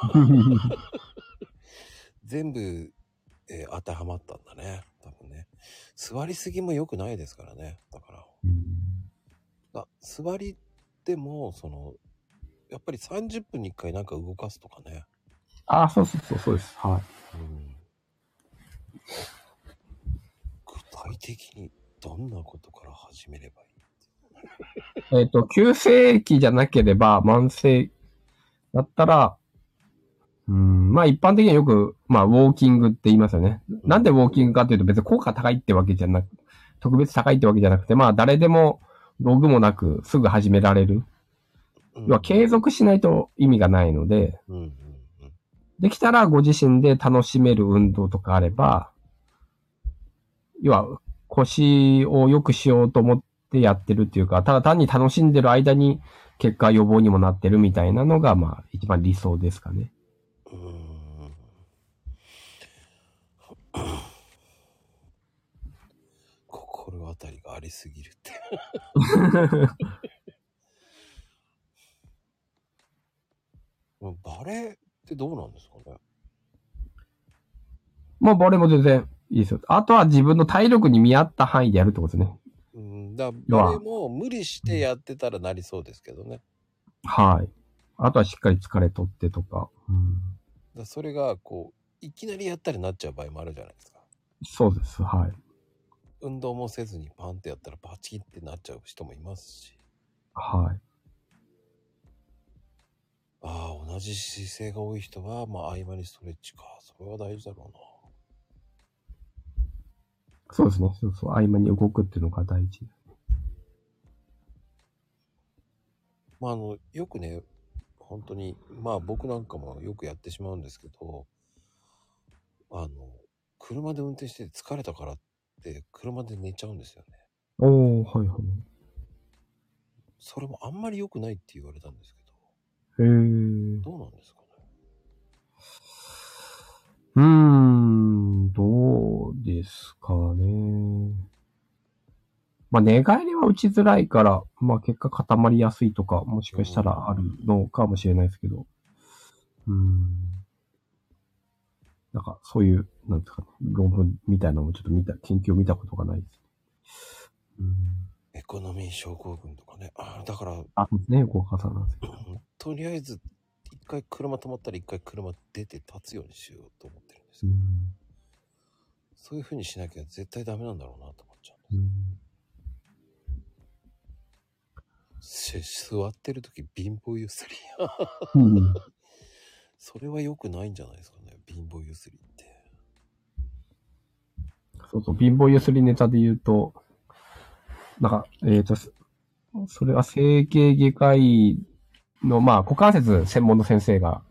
全部、えー当てはまったんだね。多分ね。座りすぎも良くないですからね。だから。だ座りでも、その、やっぱり30分に1回なんか動かすとかね。あ、そうそうそう、そうです。はい。うん。具体的にどんなことから始めればいい？えっ、と、急性期じゃなければ慢性だったら、うん、まあ一般的にはよく、まあウォーキングって言いますよね。なんでウォーキングかっていうと別に効果高いってわけじゃなく、特別高いってわけじゃなくて、まあ誰でも道具もなくすぐ始められる。うん要は継続しないと意味がないので。できたらご自身で楽しめる運動とかあれば、要は腰を良くしようと思ってやってるっていうか、ただ単に楽しんでる間に結果予防にもなってるみたいなのが、まあ一番理想ですかね。うーんバレすぎるって。もうバレってどうなんですかね？まあ、バレーも全然いいですよ。あとは自分の体力に見合った範囲でやるってことですね。うん、だバレも無理してやってたらなりそうですけどね。はい。あとはしっかり疲れとってとか。うん、だそれがこう、いきなりやったりなっちゃう場合もあるじゃないですか。そうです。はい。運動もせずにパンってやったらパチンってなっちゃう人もいますし。はい。ああ、同じ姿勢が多い人は、まあ合間にストレッチか。それは大事だろうな。そうですね。そうそう。合間に動くっていうのが大事。まああの、よくね、本当に、まあ僕なんかもよくやってしまうんですけど、あの、車で運転して疲れたからって、車で寝ちゃうんですよね。おー、はいはい。それもあんまり良くないって言われたんですけへー。ど、どうなんですかね？うーん、どうですかね。まあ、寝返りは打ちづらいから、まあ、結果固まりやすいとか、もしかしたらあるのかもしれないですけど。うーん。なんか、そういう、なんですかね、論文みたいなのもちょっと見た、研究を見たことがないです。うん。エコノミー症候群とかね。ああ、だから、あ、そうですね、ご家さんなんですけど。うんとりあえず、一回車止まったら一回車出て立つようにしようと思ってるんですよ。うん。そういう風にしなきゃ絶対ダメなんだろうなと思っちゃううんです。せ座ってる時貧乏ゆすり。ん。うんそれは良くないんじゃないですかね。貧乏ゆすりって。そうそう、貧乏ゆすりネタで言うと、なんか、えっ、と、そそれは整形外科医の、まあ、股関節専門の先生が、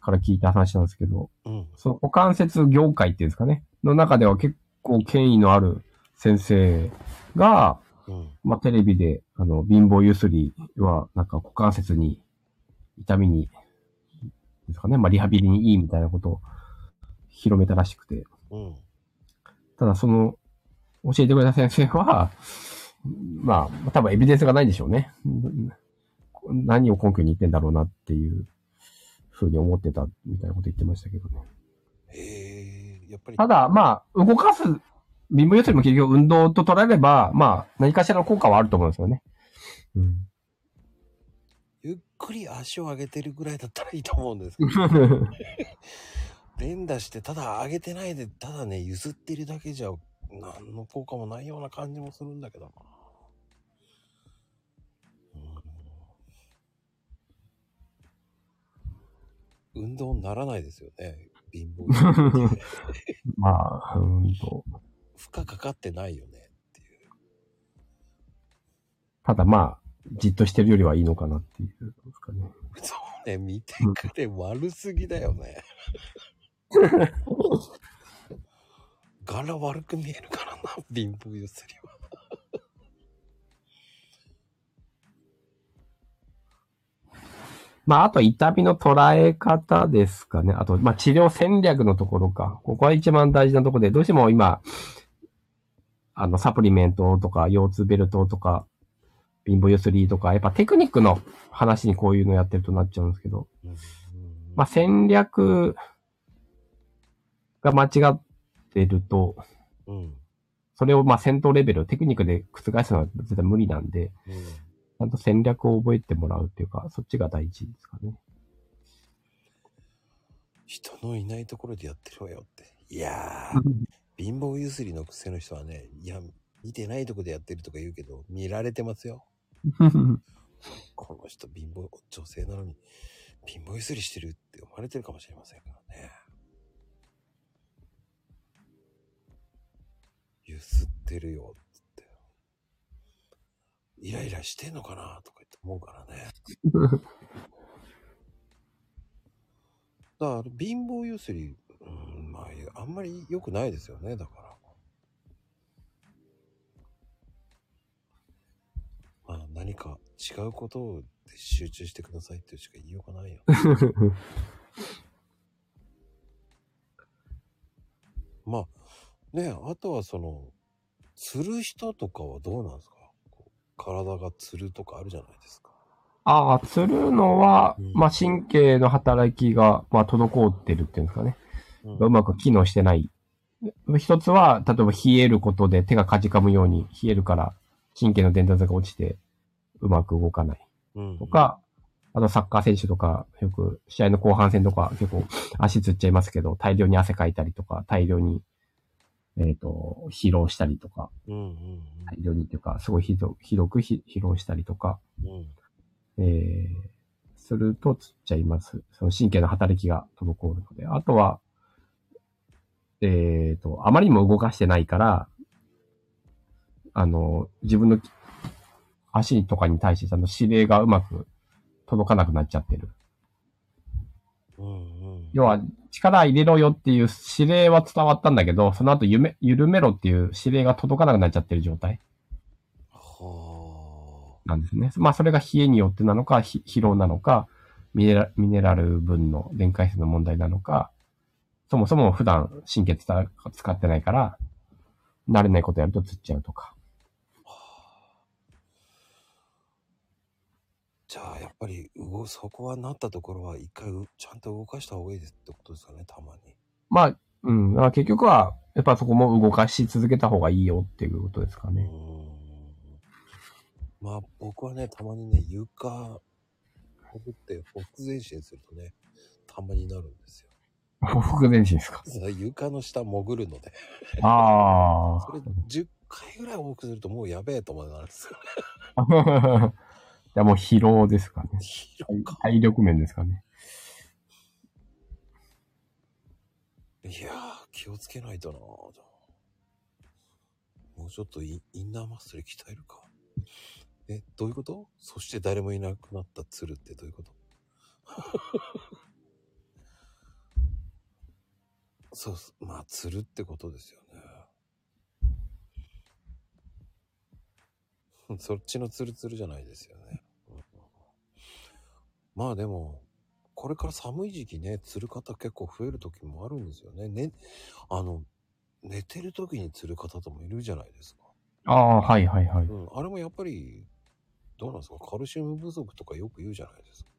から聞いた話なんですけど、うん。その股関節業界っていうんですかね、の中では結構権威のある先生が、うん。まあ、テレビで、あの、貧乏ゆすりは、なんか股関節に、痛みに、ですかね、まあ、リハビリにいいみたいなことを広めたらしくて、うん。ただその、教えてくれた先生は、まあ、多分エビデンスがないんでしょうね。何を根拠に言ってんだろうなっていうふうに思ってたみたいなこと言ってましたけどね。へえ、やっぱり。ただ、まあ、動かす、貧乏ゆすりも結局運動と捉えれば、まあ、何かしらの効果はあると思うんですよね。うん。ゆっくり足を上げてるぐらいだったらいいと思うんですけど。連打して、ただ上げてないで、ただね、譲ってるだけじゃ、何の効果もないような感じもするんだけどな。うん、運動にならないですよね。貧乏 まあ、うんと。負荷かかってないよねっていう。ただまあ、じっとしてるよりはいいのかなっていうですかね。そうね、見てくれ、悪すぎだよね。柄悪く見えるからな、貧乏ゆすりは。まあ、あと痛みの捉え方ですかね。あと、まあ、治療戦略のところか。ここは一番大事なところで、どうしても今、あの、サプリメントとか、腰痛ベルトとか、貧乏ゆすりとか、やっぱテクニックの話にこういうのやってるとなっちゃうんですけど、うんまあ、戦略が間違ってると、うん。それをまあ戦闘レベル、テクニックで覆すのは絶対無理なんで、うん。ちゃんと戦略を覚えてもらうっていうか、そっちが大事ですかね。人のいないところでやってるわよって。いやー、貧乏ゆすりの癖の人はね、いや、見てないとこでやってるとか言うけど、見られてますよ。この人貧乏、女性なのに、貧乏ゆすりしてるって思われてるかもしれませんからね。ゆすってるよ、つって。イライラしてんのかなとか言って思うからね。だから、貧乏ゆすり、うん、まあ、あんまり良くないですよね、だから。何か違うことで集中してくださいってしか言いようがないよ。まあ、ねあとはその、釣る人とかはどうなんですか？体が釣るとかあるじゃないですか。ああ、釣るのは、うんまあ神経の働きが、まあ滞ってるっていうんですかね。うんうまく機能してない。一つは、例えば冷えることで手がかじかむように冷えるから神経の伝達が落ちてうまく動かない。うんとか、あとサッカー選手とか、よく試合の後半戦とか結構足つっちゃいますけど、大量に汗かいたりとか、大量に、えっ、と、疲労したりとか、大量にっていうか、すごいひどひどくひ疲労したりとか、うん。うん。えー、するとつっちゃいます。その神経の働きが滞るので。あとは、えーと、あまりにも動かしてないから、あの、自分の足とかに対してちゃんと指令がうまく届かなくなっちゃってる。うんうん。要は、力入れろよっていう指令は伝わったんだけど、その後ゆめ緩めろっていう指令が届かなくなっちゃってる状態はなんですね。まあ、それが冷えによってなのか、ひ疲労なのか、ミネラミネラル分の電解質の問題なのか、そもそも普段神経使使ってないから、慣れないことやるとつっちゃうとか。あ。じゃあ、やっぱり、動、そこはなったところは、一回う、ちゃんと動かした方がいいですってことですかね、たまに。まあ、うん、まあ結局は、やっぱそこも動かし続けた方がいいよっていうことですかね。まあ、僕はね、たまにね、床、ほぐって、ほふ前進するとね、たまになるんですよ。報復前進ですか？床の下潜るので、あそれ10回ぐらい多くするともうやべえと思うなるんですよ ね。あ。じゃあもう疲労ですかね。疲労か。体力面ですかね。いやー、気をつけないとなもうちょっとイインナーマッスル鍛えるか。え、どういうこと？そして誰もいなくなった鶴ってどういうこと？そう。まあ、鶴ってことですよね。そっちのツルツルじゃないですよね。うんまあでも、これから寒い時期ね、釣る方結構増える時もあるんですよね。ね、あの、寝てる時に釣る方ともいるじゃないですか。ああ、はいはいはい。うん。あれもやっぱり、どうなんですか？カルシウム不足とかよく言うじゃないですか。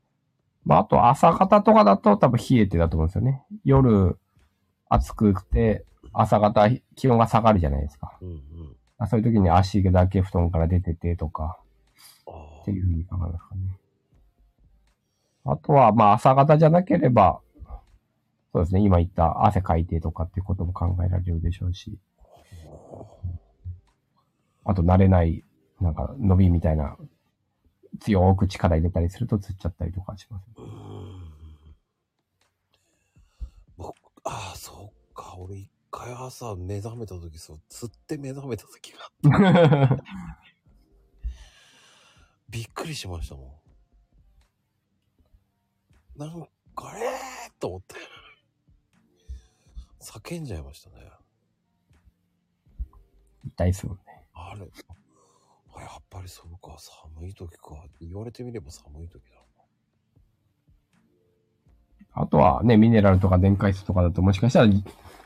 まあ、あと朝方とかだと多分冷えてだと思うんですよね。夜暑くて、朝方気温が下がるじゃないですか。うんうん。あそういう時に足だけ布団から出ててとか、っていうふうに考えますかね。あとは、まあ朝方じゃなければ、そうですね、今言った汗かいてとかっていうことも考えられるでしょうし、あと慣れない、なんか伸びみたいな、強く力入れたりするとつっちゃったりとかします。僕、ああ、そっか。俺一回朝目覚めた時、そう、釣って目覚めた時があって びっくりしましたもん。なんか、ええー、と思って。叫んじゃいましたね。痛いっすもんね。あれ、あやっぱりそうか、寒い時か。言われてみれば寒い時だあとはね、ミネラルとか電解質とかだともしかしたら、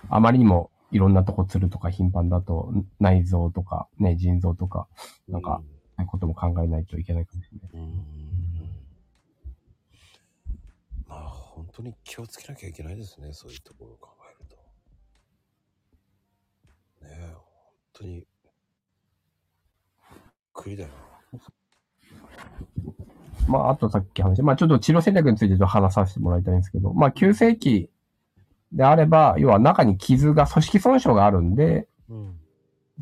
あまりにもいろんなとこ釣るとか頻繁だと、内臓とかね、腎臓とか、な。なんかそういうことも考えないといけないかもしれない。うん。うん。まあ、本当に気をつけなきゃいけないですね、そういうところを考えると。ねえ、本当に、びっくりだよな。まあ、あとさっき話まあちょっと治療戦略についてちょっと話させてもらいたいんですけど、まあ急性期であれば、要は中に傷が、組織損傷があるんで、うん。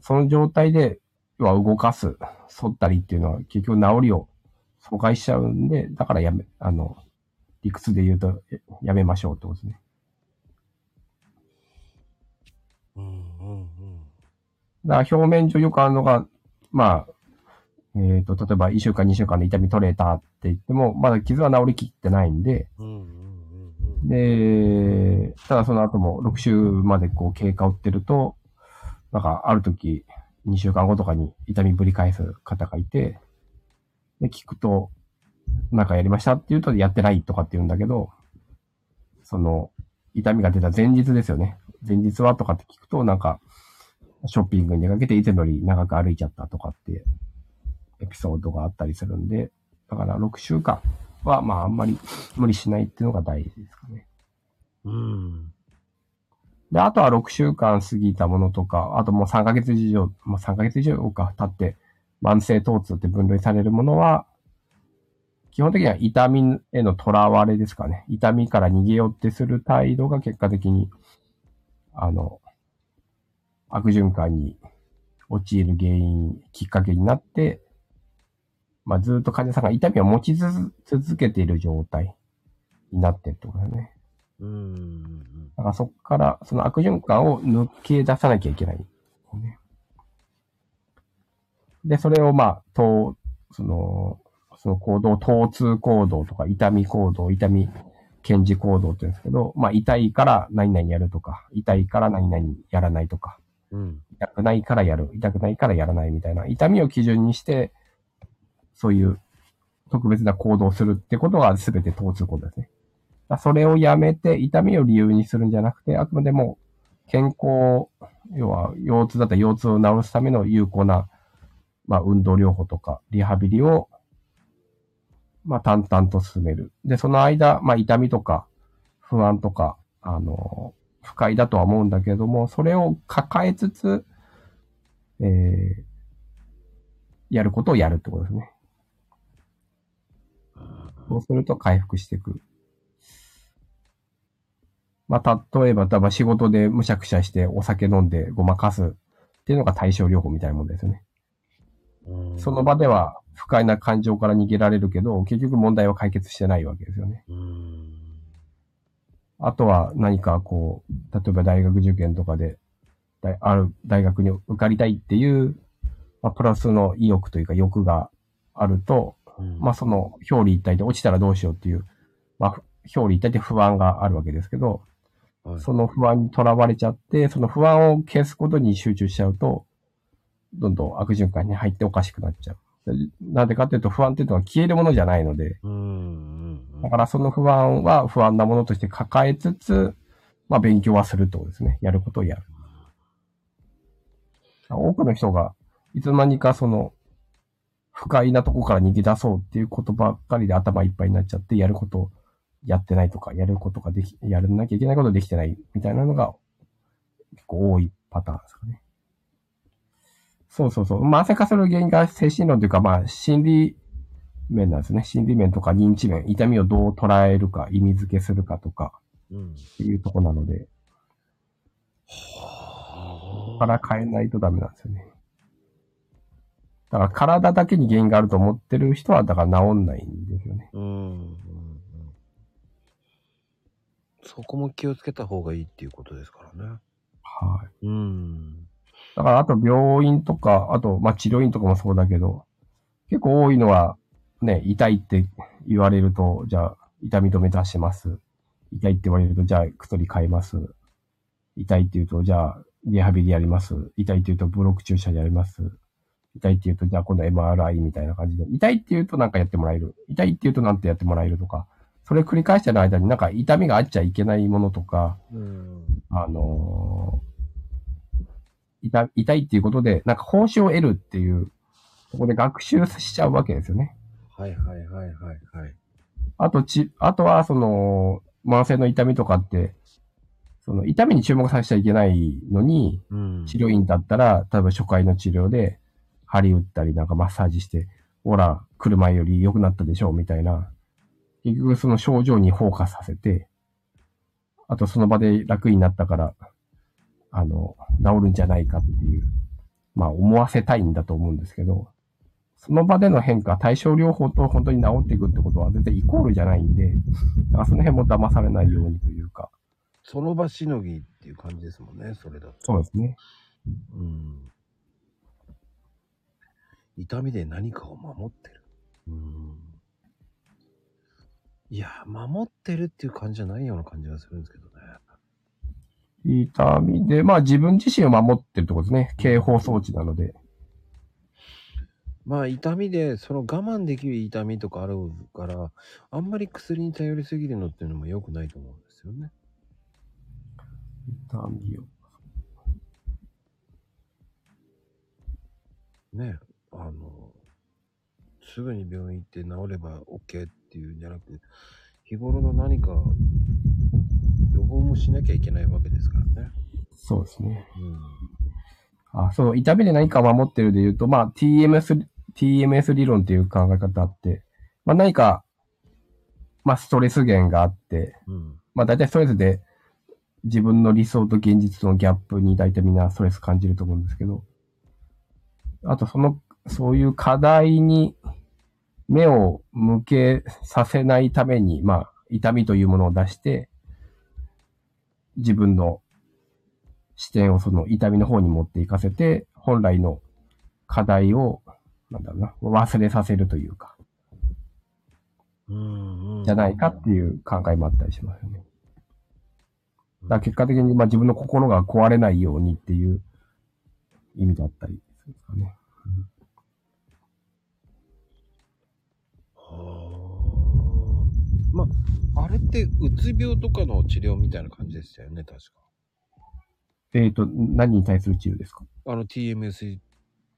その状態で、要は動かす、反ったりっていうのは結局治りを阻害しちゃうんで、だからやめ、あの、理屈で言うとえやめましょうってことですね。うんうんうん。だから表面上よくあるのが、まあ、えっ、と、例えば1週間2週間で痛み取れたって言っても、まだ傷は治りきってないんで、うんうんうんうん。で、ただその後も6週までこう経過を追ってると、なんかある時、2週間後とかに痛みぶり返す方がいて、で、聞くと、なんかやりましたって言うとやってないとかって言うんだけど、その、痛みが出た前日ですよね。前日はとかって聞くと、なんか、ショッピングに出かけていつもより長く歩いちゃったとかってエピソードがあったりするんで、だから6週間はまああんまり無理しないっていうのが大事ですかね。うん。で、あとは6週間過ぎたものとか、あともう3ヶ月以上、もう3ヶ月以上か経って、慢性疼痛って分類されるものは、基本的には痛みへの囚われですかね。痛みから逃げようってする態度が結果的に、あの、悪循環に陥る原因、きっかけになって、まあ、ずっと患者さんが痛みを持ち続続けている状態になってるってことだね。うん。だからそこから、その悪循環を抜け出さなきゃいけない。ねで、それをまあ、と、その、その行動、疼痛行動とか、痛み行動、痛み、検事行動って言うんですけど、まあ、痛いから何々やるとか、痛いから何々やらないとか、うん。痛くないからやる、痛くないからやらないみたいな、痛みを基準にして、そういう特別な行動をするってことが全て疼痛行動ですね。それをやめて、痛みを理由にするんじゃなくて、あくまでも健康、要は腰痛だったら腰痛を治すための有効な、まあ、運動療法とかリハビリを、まあ、淡々と進める。で、その間、まあ、痛みとか不安とか、あの、不快だとは思うんだけれども、それを抱えつつ、えー、やることをやるってことですね。そうすると回復していく。まあ、例えば、例えば仕事でむしゃくしゃしてお酒飲んでごまかすっていうのが対症療法みたいなもんですよね。うんその場では不快な感情から逃げられるけど、結局問題は解決してないわけですよね。うん。あとは何かこう、例えば大学受験とかで、大ある大学に受かりたいっていう、まあ、プラスの意欲というか欲があると、うんまあその表裏一体で落ちたらどうしようっていう、まあ表裏一体で不安があるわけですけど、はいその不安にとらわれちゃって、その不安を消すことに集中しちゃうと、どんどん悪循環に入っておかしくなっちゃう。でなんでかっていうと不安っていうのは消えるものじゃないので、だからその不安は不安なものとして抱えつつ、まあ勉強はするってことですね。やることをやる。多くの人が、いつの間にかその、不快なとこから逃げ出そうっていうことばっかりで頭いっぱいになっちゃって、やることをやってないとか、やることができ、やらなきゃいけないことできてないみたいなのが結構多いパターンですかね。そうそうそう。慢性化する原因が精神論というか、まあ、心理面なんですね。心理面とか認知面、痛みをどう捉えるか、意味付けするかとかうん。っていうとこなので、はから変えないとダメなんですよね。だから体だけに原因があると思ってる人は、だから治んないんですよね。うん。うんうんそこも気をつけた方がいいっていうことですからね。はい。うん。だからあと病院とか、あと、まあ治療院とかもそうだけど、結構多いのは、ね、痛いって言われると、じゃあ、痛み止め出します。痛いって言われると、じゃあ、薬買います。痛いって言うと、じゃあ、リハビリやります。痛いって言うと、ブロック注射やります。痛いって言うと、じゃあ今度 MRI みたいな感じで。痛いって言うとなんかやってもらえる。痛いって言うとなんてやってもらえるとか。それ繰り返してる間になんか痛みがあっちゃいけないものとか、うん。あのー痛、痛いっていうことで、なんか報酬を得るっていう、そこで学習しちゃうわけですよね。はいはいはいはいはい。あとち、あとは、その、慢性の痛みとかって、その痛みに注目させちゃいけないのに、うん。治療院だったら、例えば初回の治療で、針打ったりなんかマッサージして、ほら、来る前より良くなったでしょうみたいな。結局その症状にフォーカスさせて、あとその場で楽になったから、あの、治るんじゃないかっていう、まあ思わせたいんだと思うんですけど、その場での変化、対症療法と本当に治っていくってことは全然イコールじゃないんで、だからその辺も騙されないようにというか、その場しのぎっていう感じですもんね、それだと。そうですね。うん。痛みで何かを守ってる。うん。いや、守ってるっていう感じじゃないような感じがするんですけどね。痛みで、まあ自分自身を守ってるってことですね。警報装置なので。まあ痛みで、その我慢できる痛みとかあるから、あんまり薬に頼りすぎるのっていうのも良くないと思うんですよね。痛みを。ね、あの、すぐに病院行って治れば OK っていうんじゃなく、日頃の何か予防もしなきゃいけないわけですからね。そうですね。うん。あ、そう、痛みで何か守ってるで言うと、まあ、TMS、TMS 理論っていう考え方あって、まあ何か、まあストレス源があって、うん。まあ大体ストレスで自分の理想と現実とのギャップに大体みんなストレス感じると思うんですけど、あとその、そういう課題に目を向けさせないために、まあ痛みというものを出して、自分の視点をその痛みの方に持っていかせて、本来の課題を、なんだろうな、忘れさせるというか。じゃないかっていう考えもあったりしますよね。だから結果的に、まあ自分の心が壊れないようにっていう意味だったりするんですかね。はあ。まあ、あれって、うつ病とかの治療みたいな感じでしたよね、確か。えっ、と、何に対する治療ですか？あの TMS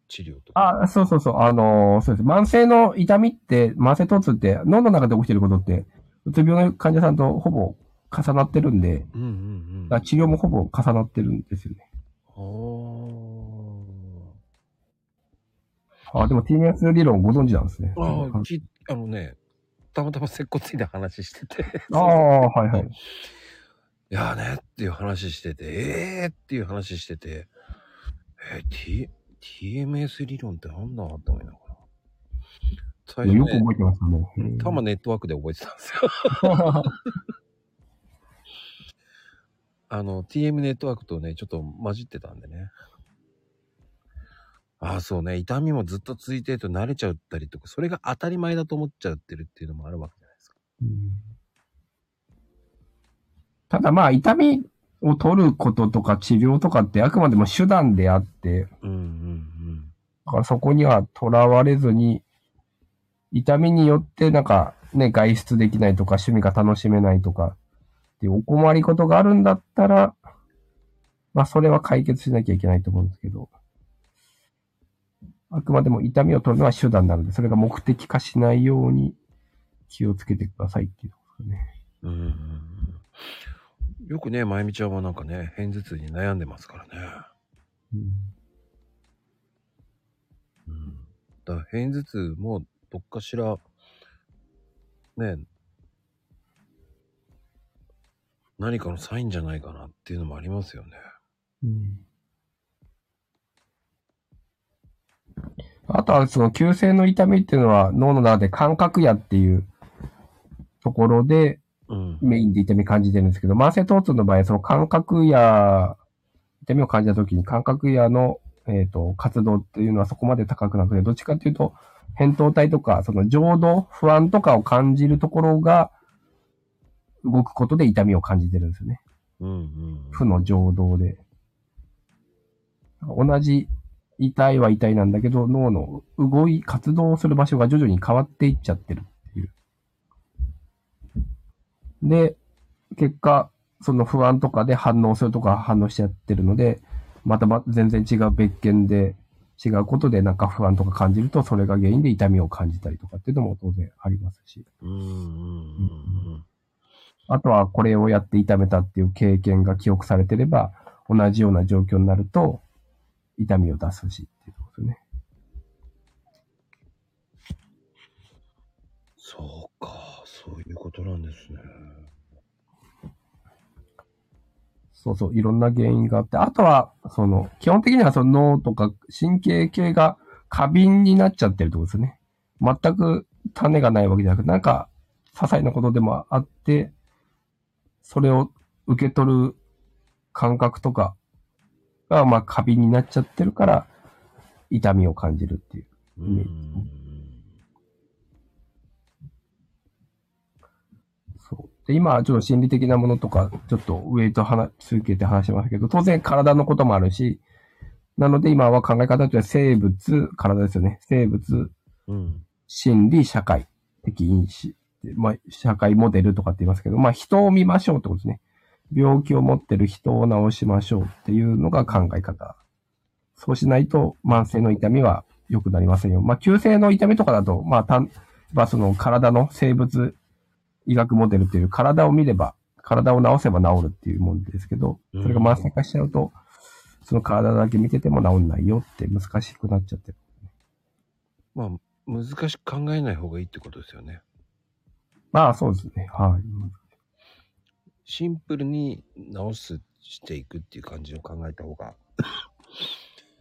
治療とか。あ、そうそうそう。あのーそうです。慢性の痛みって、慢性疼痛って脳の中で起きてることって、うつ病の患者さんとほぼ重なってるんで、うんうんうん。治療もほぼ重なってるんですよね。はあ、でも TMS 理論ご存知なんですね。あ。ああ、きあのね、たまたま接骨院で話してて。ああ、はいはい。いやーねっていう話してて、ええー、っていう話してて、えー、T、TMS 理論ってなんだと思いながら。最初ね、よく覚えてますね。うん多分ネットワークで覚えてたんですよ。あの、TM ネットワークとね、ちょっと混じってたんでね。ああ、そうね。痛みもずっと続いてると慣れちゃったりとか、それが当たり前だと思っちゃってるっていうのもあるわけじゃないですか。うんただまあ、痛みを取ることとか治療とかってあくまでも手段であって、うんうんだからそこにはとらわれずに、痛みによってなんかね、外出できないとか趣味が楽しめないとかってお困りことがあるんだったら、まあそれは解決しなきゃいけないと思うんですけど、あくまでも痛みを取るのは手段なので、それが目的化しないように気をつけてくださいっていうところですかね。うん。よくね、まゆみちゃんはなんかね、片頭痛に悩んでますからね。うんうん。だから片頭痛もどっかしら、ね、何かのサインじゃないかなっていうのもありますよね。うんあとはその急性の痛みっていうのは脳の中で感覚野っていうところでうん。メインで痛み感じてるんですけど、慢性疼痛の場合、その感覚や、痛みを感じたときに感覚やの、えっ、と、活動っていうのはそこまで高くなくて、どっちかっていうと、扁桃体とか、その情動、不安とかを感じるところが、動くことで痛みを感じてるんですよね。うんうん。負の情動で。同じ痛いは痛いなんだけど、脳の動い、活動する場所が徐々に変わっていっちゃってるっていう。で、結果、その不安とかで反応するとか反応しちゃってるので、またま全然違う別件で違うことでなんか不安とか感じると、それが原因で痛みを感じたりとかっていうのも当然ありますし。うんうんうんあとはこれをやって痛めたっていう経験が記憶されてれば、同じような状況になると、痛みを出すしっていうことですね。そうか、そういうことなんですね。そうそう、いろんな原因があって、あとは、その、基本的にはその脳とか神経系が過敏になっちゃってるってことですね。全く種がないわけじゃなくて、なんか、些細なことでもあって、それを受け取る感覚とかが、まあ、過敏になっちゃってるから、痛みを感じるっていう。うんそう。で、今、ちょっと心理的なものとか、ちょっと上と話、続けて話しますけど、当然体のこともあるし、なので今は考え方としては生物、体ですよね。生物、うん。心理、社会的因子。でまあ、社会モデルとかって言いますけど、まあ、人を見ましょうってことですね。病気を持ってる人を治しましょうっていうのが考え方。そうしないと、慢性の痛みは良くなりませんよ。まあ、急性の痛みとかだと、まあ、たん、まあ、その体の生物医学モデルっていう体を見れば、体を治せば治るっていうもんですけど、それが慢性化しちゃうと、その体だけ見てても治んないよって難しくなっちゃってる。まあ、難しく考えない方がいいってことですよね。まあ、そうですね。はい。シンプルに直すしていくっていう感じを考えた方が。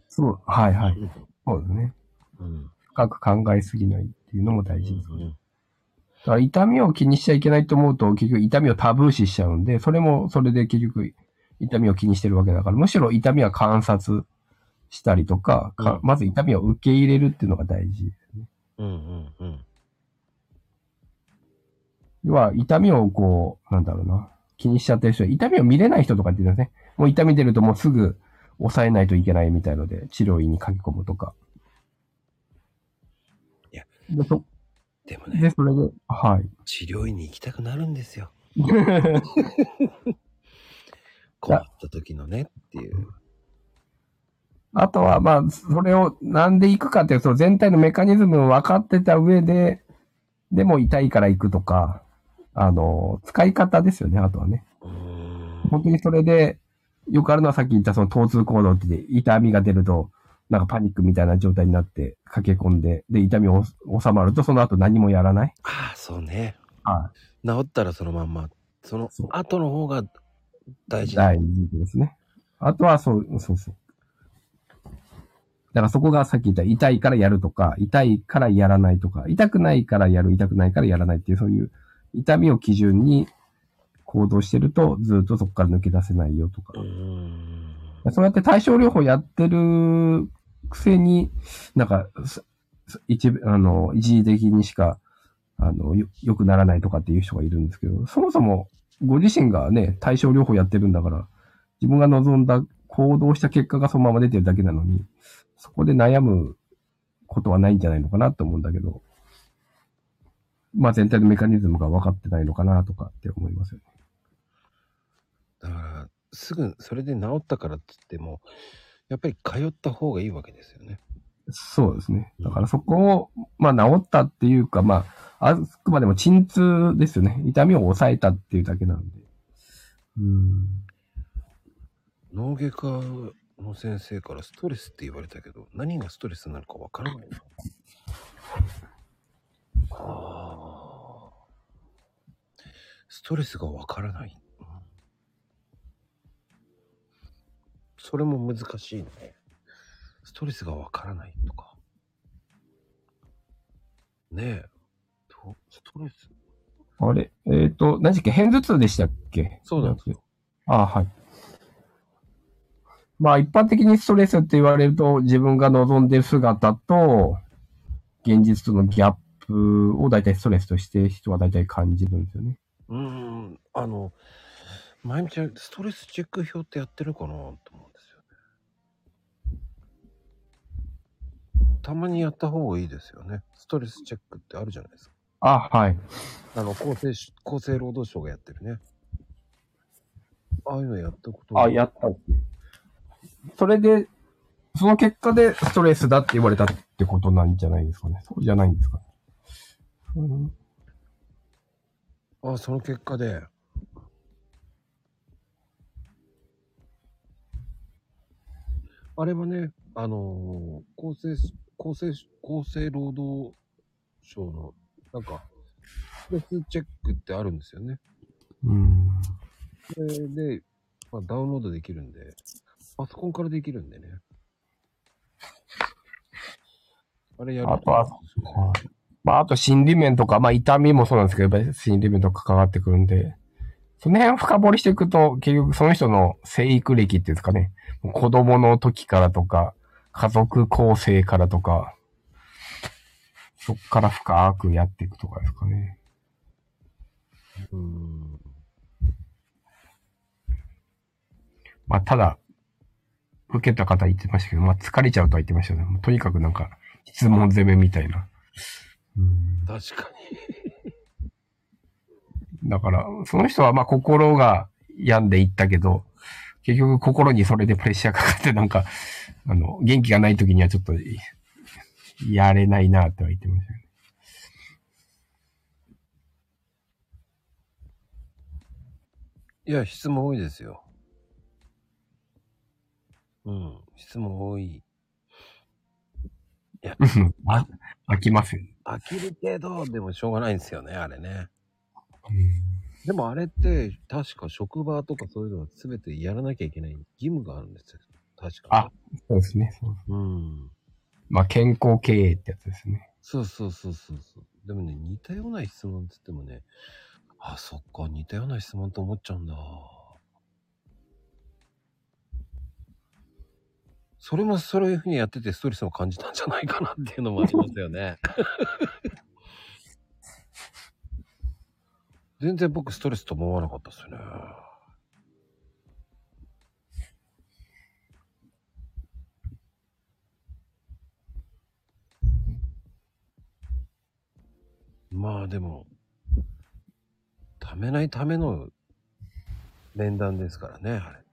そう、はいはい。そうですね。うん。深く考えすぎないっていうのも大事です。うんだから痛みを気にしちゃいけないと思うと、結局痛みをタブー視しちゃうんで、それもそれで結局痛みを気にしてるわけだから、むしろ痛みは観察したりとか、かうんまず痛みを受け入れるっていうのが大事ですね。うんうんうん。要は痛みをこう、なんだろうな、気にしちゃってる人は、痛みを見れない人とかって言うんですね。もう痛み出るともうすぐ抑えないといけないみたいので、治療院に書き込むとか。いや。で、そ、でもね、で、それで、はい。治療院に行きたくなるんですよ。困った時のねっていう。あとは、まあ、それをなんで行くかっていうと、全体のメカニズムを分かってた上で、でも痛いから行くとか、あの、使い方ですよね、あとはね。本当にそれで、よくあるのはさっき言ったその疼痛行動って痛みが出ると、なんかパニックみたいな状態になって駆け込んで、で、痛みを収まると、その後何もやらない。ああ、そうね。は治ったらそのまんま、その後の方が大い。事。大事ですね。あとは、そう、そうそう。だからそこがさっき言った痛いからやるとか、痛いからやらないとか、痛くないからやる、痛くないからやらないっていう、そういう痛みを基準に行動してると、ずっとそこから抜け出せないよとか。そうやって対症療法やってるくせに、なんか、一部、あの、一時的にしか、あの、よ、良くならないとかっていう人がいるんですけど、そもそも、ご自身がね、対症療法やってるんだから、自分が望んだ行動した結果がそのまま出てるだけなのに、そこで悩むことはないんじゃないのかなと思うんだけど、まあ全体のメカニズムが分かってないのかなとかって思いますよね。だから、すぐそれで治ったからって言っても、やっぱり通った方がいいわけですよね。そうですね。だからそこを、まあ治ったっていうか、まあ、あくまでも鎮痛ですよね。痛みを抑えたっていうだけなんで。うん。脳外科の先生からストレスって言われたけど、何がストレスなのかわからないな。ああ。ストレスがわからない。うんそれも難しいね。ストレスがわからないとか。ねえ。とストレス？あれ？えっ、と、何でしたっけ？偏頭痛でしたっけ？そうなんですよ。ああ、はい。まあ一般的にストレスって言われると自分が望んでる姿と現実とのギャップを大体ストレスとして人は大体感じるんですよね。うーん、あの、毎日ストレスチェック表ってやってるかなと思うんですよね。たまにやった方がいいですよね。ストレスチェックってあるじゃないですか。あはい。あの、厚生し、厚生労働省がやってるね。ああいうのやったことあ、やったっけそれで、その結果でストレスだって言われたってことなんじゃないですかね。そうじゃないんですか。うん、あ、その結果で。あれはね、あのー厚生、厚生、厚生労働省の、なんか、ストレスチェックってあるんですよね。うん。それで、まあ、ダウンロードできるんで、パソコンからできるんでね。あれやるあとは、はいまあ、あと心理面とか、まあ、痛みもそうなんですけど、やっぱり心理面とか関わってくるんで、その辺を深掘りしていくと、結局その人の生育歴っていうんですかね、子供の時からとか、家族構成からとか、そっから深くやっていくとかですかね。うーん。まあ、ただ、受けた方言ってましたけど、まあ、疲れちゃうとは言ってましたね。とにかくなんか、質問攻めみたいな。うん確かだから、その人はまあ心が病んでいったけど、結局心にそれでプレッシャーかかってなんか、あの、元気がない時にはちょっと、やれないなとは言ってましたね。いや、質問多いですよ。うん、質問多い。うんあ飽きますよね。飽きるけど、でもしょうがないんですよね、あれね。うんでもあれって、確か職場とかそういうのは全てやらなきゃいけない義務があるんですよ。確かあ、そうですね。そううん。まあ、健康経営ってやつですね。そうそうそうそうそう。でもね、似たような質問って言ってもね、あ、そっか、似たような質問と思っちゃうんだ。それもそういうふうにやっててストレスを感じたんじゃないかなっていうのもありますよね。全然僕ストレスと思わなかったですよね。まあでも、ためないための面談ですからね、あれって。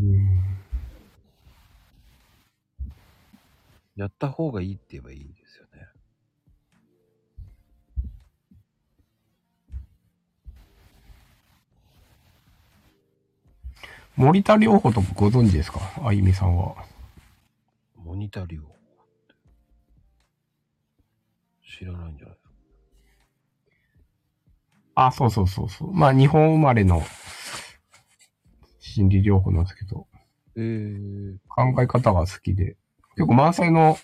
うんやった方がいいって言えばいいですよね。森田療法とかご存知ですか？あゆみさんは。モニタ療法って。知らないんじゃないですか？あ、そうそうそうそう。まあ、日本生まれの心理療法なんですけど、えー、考え方が好きで、結構慢性の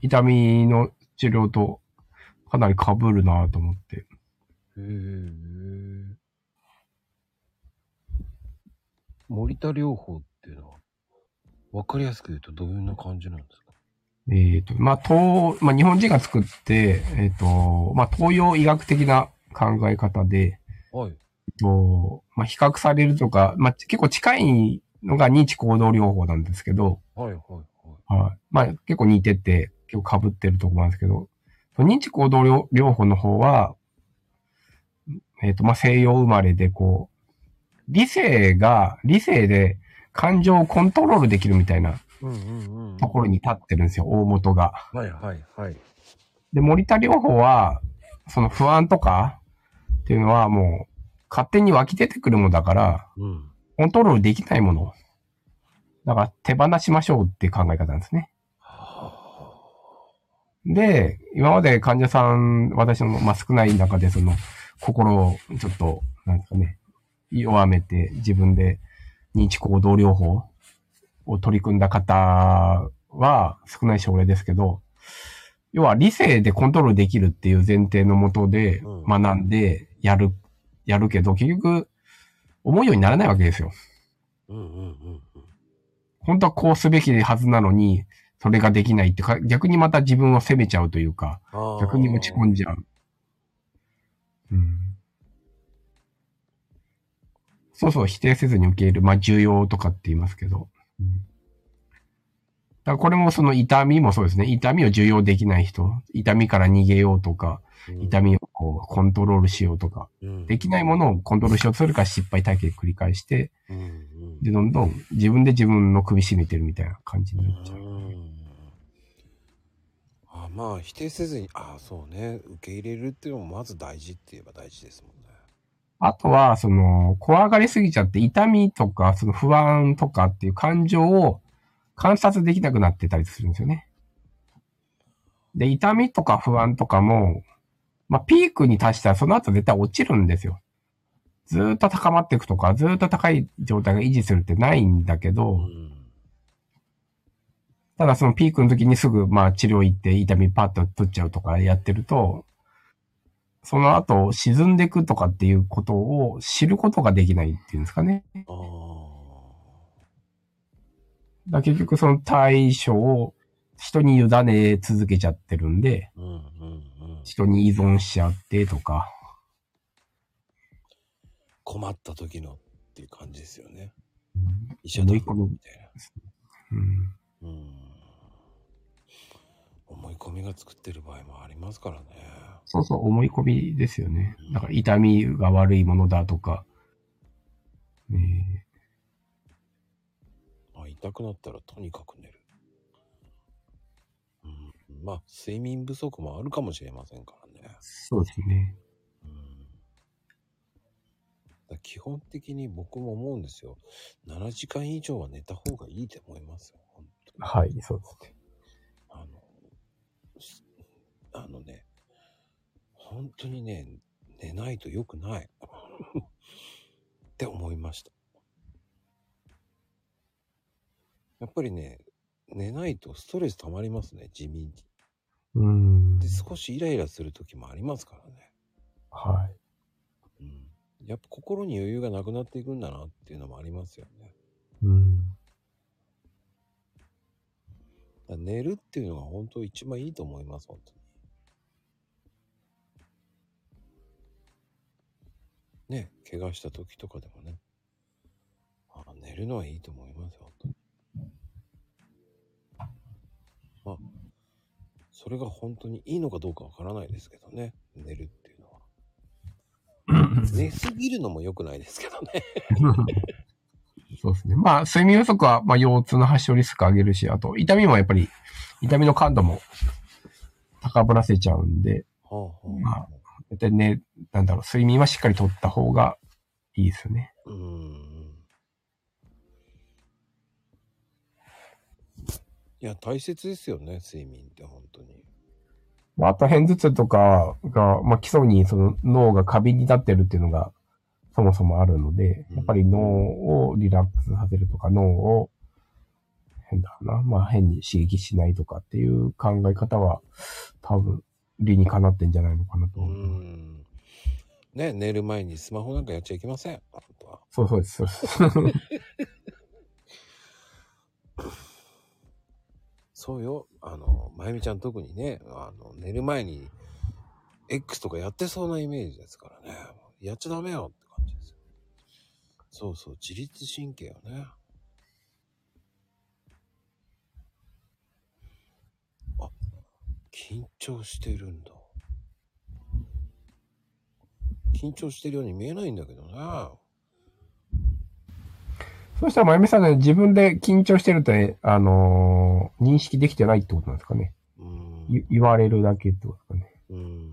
痛みの治療とかなり被るなと思って。えー、森田療法っていうのは、わかりやすく言うとどういうな感じなんですか？えっ、と、まあ、東、まあ、日本人が作って、えっ、と、まあ、東洋医学的な考え方で、はい。と、まあ、比較されるとか、まあ、結構近いのが認知行動療法なんですけど、はいはいはい。はい。まあ、結構似てて、結構被ってるところなんですけど、認知行動療療法の方は、えっ、と、まあ、西洋生まれで、こう、理性が、理性で感情をコントロールできるみたいな。ところに立ってるんですよ、大元が。はいはいはい。で、森田療法は、その不安とかっていうのはもう、勝手に湧き出てくるものだから、うん。コントロールできないもの。だから手放しましょうっていう考え方なんですね。で、今まで患者さん、私の、まあ、少ない中で、その、心をちょっと、なんですかね、弱めて自分で認知行動療法を取り組んだ方は少ない症例ですけど、要は理性でコントロールできるっていう前提のもとでうん学んでやる、やるけど、結局、思うようにならないわけですよ。うんうんうんうん。本当はこうすべきはずなのに、それができないってか、逆にまた自分を責めちゃうというか、逆に落ち込んじゃう。うん。そうそう、否定せずに受け入れる。まあ、重要とかって言いますけど。うん、だからこれもその痛みもそうですね。痛みを受容できない人。痛みから逃げようとか、痛みをこうコントロールしようとか、うんできないものをコントロールしようとするから失敗体験繰り返して、うんうんで、どんどん自分で自分の首絞めてるみたいな感じになっちゃう。うんあまあ否定せずにああそうね受け入れるっていうのもまず大事って言えば大事ですもんね。あとは、その、怖がりすぎちゃって痛みとか、その不安とかっていう感情を観察できなくなってたりするんですよね。で、痛みとか不安とかも、まあ、ピークに達したらその後絶対落ちるんですよ。ずーっと高まっていくとか、ずーっと高い状態が維持するってないんだけど、うん。ただそのピークの時にすぐ、まあ治療行って痛みパッと取っちゃうとかやってると、その後沈んでいくとかっていうことを知ることができないっていうんですかね。だ結局その対処を人に委ね続けちゃってるんで、うんうんうん。人に依存しちゃってとか、困った時のっていう感じですよね。うん医者だ思い込みみたいな。うんうん思い込みが作ってる場合もありますからね。そうそう、思い込みですよね。だから痛みが悪いものだとか、えーあ痛くなったらとにかく寝る。うんまあ、睡眠不足もあるかもしれませんからね。そうですね。基本的に僕も思うんですよ。7時間以上は寝た方がいいと思いますよ。本当にはい、そうですね。あの、すあのね、本当にね、寝ないと良くない。って思いました。やっぱりね、寝ないとストレス溜まりますね、地味に。うーんで、。少しイライラする時もありますからね。はい。うん。やっぱ心に余裕がなくなっていくんだなっていうのもありますよね。うん。だ寝るっていうのが本当一番いいと思います、本当に。ね、怪我した時とかでもね。あ寝るのはいいと思いますよ、本当に。まあ、それが本当にいいのかどうかわからないですけどね、寝るっていう。寝すぎるのも良くないですけどね。そうですね。まあ、睡眠不足は、まあ、腰痛の発症リスク上げるし、あと、痛みもやっぱり、痛みの感度も高ぶらせちゃうんで、はあはあまあ絶対ね、なんだろう、睡眠はしっかりとった方がいいですよね。うーん。いや、大切ですよね、睡眠って本当に。まあ、あと、片頭痛とかが、まあ、基礎にその脳が過敏になってるっていうのが、そもそもあるので、やっぱり脳をリラックスさせるとか、脳を、変だな、まあ、変に刺激しないとかっていう考え方は、多分、理にかなってんじゃないのかなと思う。ん。ね、寝る前にスマホなんかやっちゃいけません。そうそうです、そうです。そうよ。あの、まゆみちゃん特にね、あの、寝る前に X とかやってそうなイメージですからね。やっちゃダメよって感じですよ。そうそう、自律神経よね。あ、緊張してるんだ。緊張してるように見えないんだけどね。そしたら、まゆみさんね、自分で緊張してるって、あのー認識できてないってことなんですかね。うーん。い言われるだけってことですかね。うん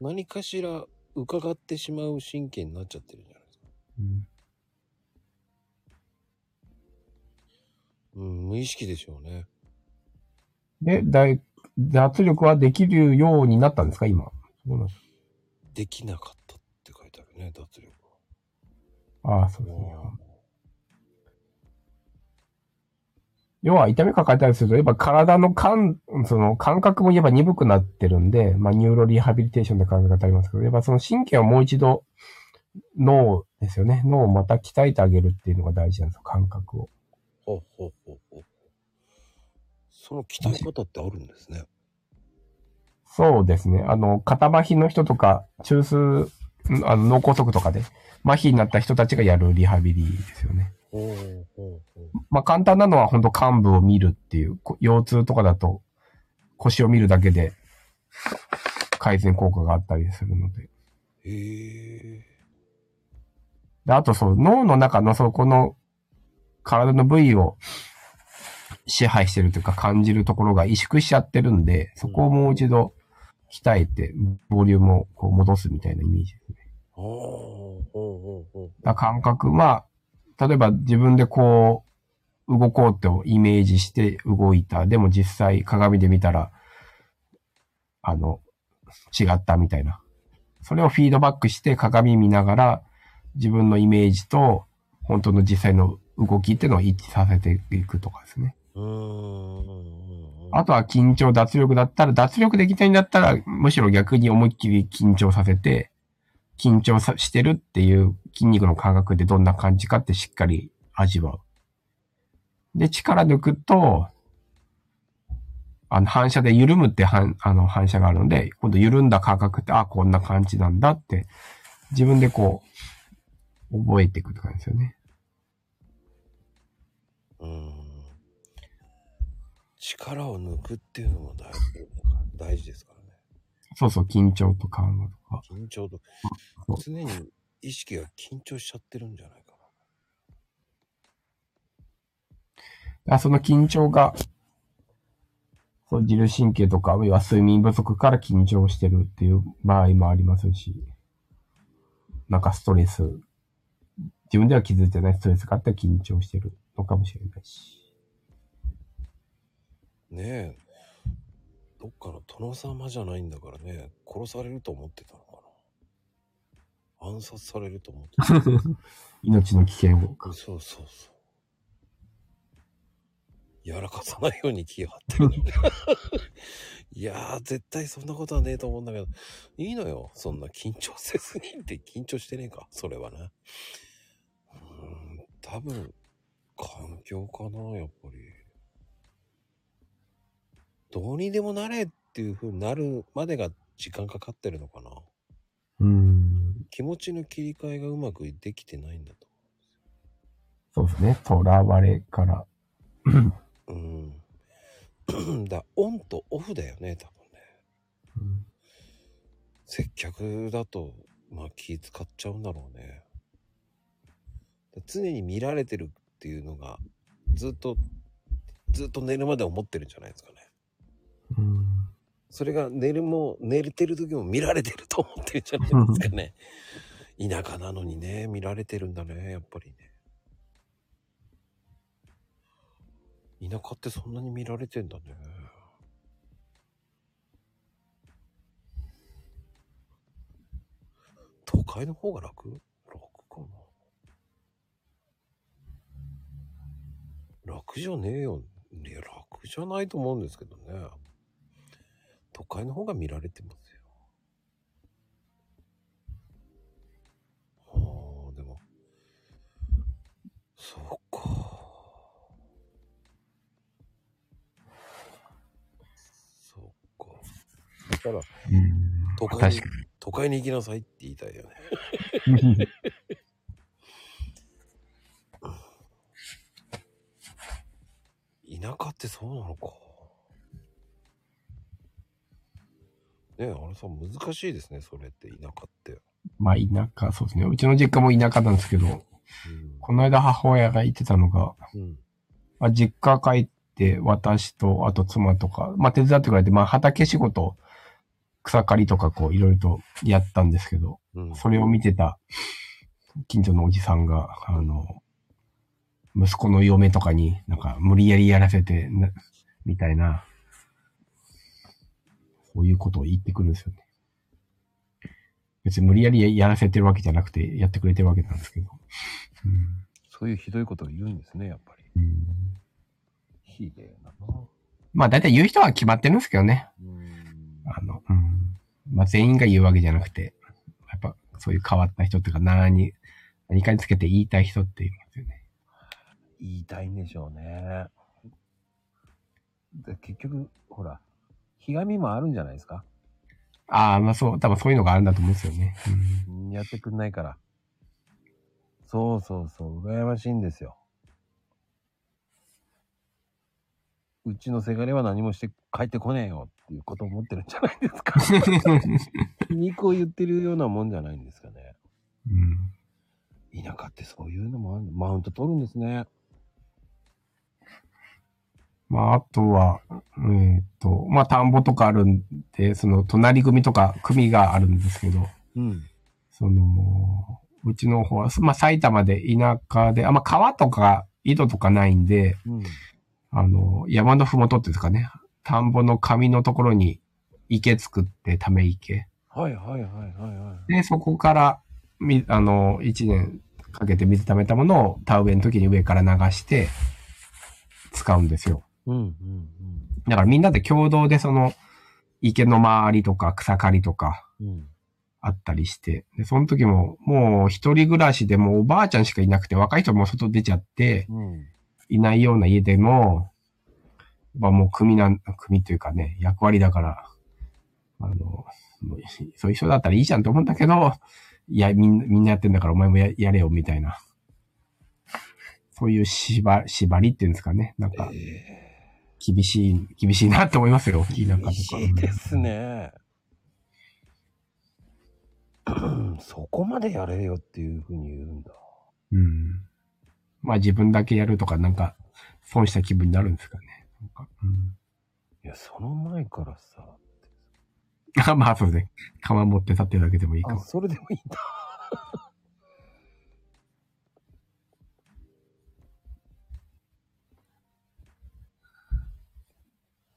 何かしら伺ってしまう神経になっちゃってるじゃないですか。うんうん、無意識でしょうね。で、大、脱力はできるようになったんですか今？できなかったって書いてあるね、脱力ああ、そうですね。要は痛み抱えたりすると、やっぱ体の感、その感覚もやっぱ鈍くなってるんで、まあニューロリハビリテーションで考え方ありますけど、やっぱその神経をもう一度脳ですよね。脳をまた鍛えてあげるっていうのが大事なんですよ、感覚を。ほうほうほうほう。その鍛え方ってあるんですね。そうですね。あの、肩麻痺の人とか、中枢、んあの脳梗塞とかで麻痺になった人たちがやるリハビリですよね。まあ簡単なのは本当幹部を見るっていう、こ腰痛とかだと腰を見るだけで改善効果があったりするので。へえ。で、あとそう、脳の中のそこの体の部位を支配してるというか感じるところが萎縮しちゃってるんで、そこをもう一度鍛えて、ボリュームをこう戻すみたいなイメージですね。ほうほうほうほう。だ感覚、まあ、例えば自分でこう、動こうとイメージして動いた。でも実際鏡で見たら、あの、違ったみたいな。それをフィードバックして鏡見ながら、自分のイメージと本当の実際の動きっていうのを一致させていくとかですね。あとは緊張、脱力だったら、脱力できないんだったら、むしろ逆に思いっきり緊張させて、緊張さしてるっていう筋肉の感覚でどんな感じかってしっかり味わう。で、力抜くと、あの、反射で緩むって反、あの、反射があるので、今度緩んだ感覚って、あ、こんな感じなんだって、自分でこう、覚えていくって感じですよね。うーん。力を抜くっていうのも大事大事ですからね。そうそう、緊張と緩和とか。緊張と常に意識が緊張しちゃってるんじゃないかあその緊張がそう自律神経とか、要は睡眠不足から緊張してるっていう場合もありますし、なんかストレス、自分では気づいてないストレスがあって緊張してるのかもしれないし。ねえ。どっかの殿様じゃないんだからね、殺されると思ってたの。暗殺されると思ってた。命の危険を。そうそうそう。やらかさないように気を張ってる。いやー、絶対そんなことはねえと思うんだけど、いいのよ。そんな緊張せずにって緊張してねえか。それはな。うーん、多分、環境かな、やっぱり。どうにでもなれっていう風になるまでが時間かかってるのかな。うん。気持ちの切り替えがうまくできてないんだと。そうですね。囚われから。うん。だオンとオフだよね、多分ね。うん接客だと、まあ気使っちゃうんだろうね。常に見られてるっていうのが、ずっと、ずっと寝るまで思ってるんじゃないですかね。うん。それが寝るも、寝れてる時も見られてると思ってるんじゃないですかね。田舎なのにね、見られてるんだね、やっぱりね。田舎ってそんなに見られてんだね。都会の方が楽？楽かな楽じゃねえよ。いや、楽じゃないと思うんですけどね。都会の方が見られてますよ。はあ、でも、そうか。そうか。だから、うん都会に都会に行きなさいって言いたいよね。に。田舎ってそうなのか。ねえ、あれさん難しいですね、それって、田舎って。まあ、田舎、そうですね。うちの実家も田舎なんですけど、この間母親が言ってたのが、うん。うん。まあ、実家帰って私と、あと妻とか、まあ、手伝ってくれて、まあ、畑仕事、草刈りとかこう、いろいろとやったんですけど、うん。それを見てた近所のおじさんが、あの、息子の嫁とかになんか無理やりやらせてな、みたいな、そういうことを言ってくるんですよね。別に無理やりややらせてるわけじゃなくて、やってくれてるわけなんですけど。うんそういうひどいことを言うんですね、やっぱり。うんひでえな。まあ大体言う人は決まってるんですけどね。うん。あの、うん。まあ全員が言うわけじゃなくて、やっぱそういう変わった人っていうか何、何かにつけて言いたい人って言いますよね。言いたいんでしょうね。で結局、ほら、ひがみもあるんじゃないですか？ああ、まあそう、多分そういうのがあるんだと思うんですよね。うんうんやってくんないから。そうそうそう、羨ましいんですよ。うちのせがれは何もして帰ってこねえよっていうことを思ってるんじゃないですか？肉を言ってるようなもんじゃないんですかね。うん田舎ってそういうのもあるマウント取るんですね。まあ、あとは、えーっと、まあ、田んぼとかあるんで、その、隣組とか組があるんですけど、うん。その、うちの方は、まあ、埼玉で田舎で、あんま川とか井戸とかないんで、うん。あの、山のふもとっていうんですかね、田んぼの上のところに池作って、ため池。はいはいはいはいはい。で、そこから、み、あの、一年かけて水溜めたものを田植えの時に上から流して、使うんですよ。うんうんだからみんなで共同でその、池の周りとか草刈りとかうん。うん。あったりして、で、その時ももう一人暮らしでもうおばあちゃんしかいなくて若い人も外出ちゃって、うん。いないような家でも、まあもう組なん、組というかね、役割だから、あの、もうそういう人だったらいいじゃんと思うんだけど、いや、みんな、みんなやってんだからお前もややれよ、みたいな。そういう縛、縛りっていうんですかね。なんか、え厳しい、厳しいなって思いますよ。田舎ー、とか。厳しいですね。そこまでやれよっていうふうに言うんだ。うん。まあ自分だけやるとか、なんか、損した気分になるんですかね。なんかうん、いや、その前からさ、あまあ、そうですね。釜持って立ってるだけでもいいかあ、も。それでもいいんだ。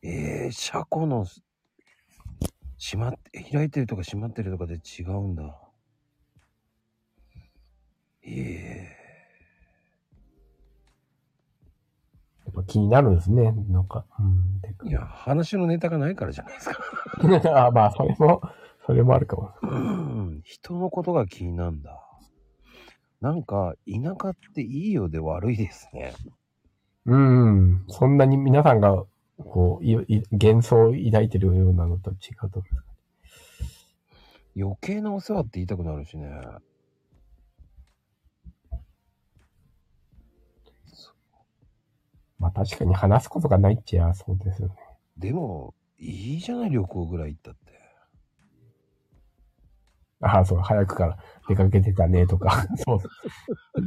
えー、車庫の閉まって、開いてるとか閉まってるとかで違うんだ。えやっぱ気になるんですね。なんか。うん。いや、話のネタがないからじゃないですか。か あまあ、それも、それもあるかも。うん、人のことが気になるんだ。なんか、田舎っていいようで悪いですね。うん。そんなに皆さんが、こう、いい幻想を抱いてるようなのと違うと思います。余計なお世話って言いたくなるしね。まあ確かに話すことがないっちゃそうですよね。でも、いいじゃない、旅行ぐらい行ったって。ああ、そう、早くから出かけてたねとか。そう。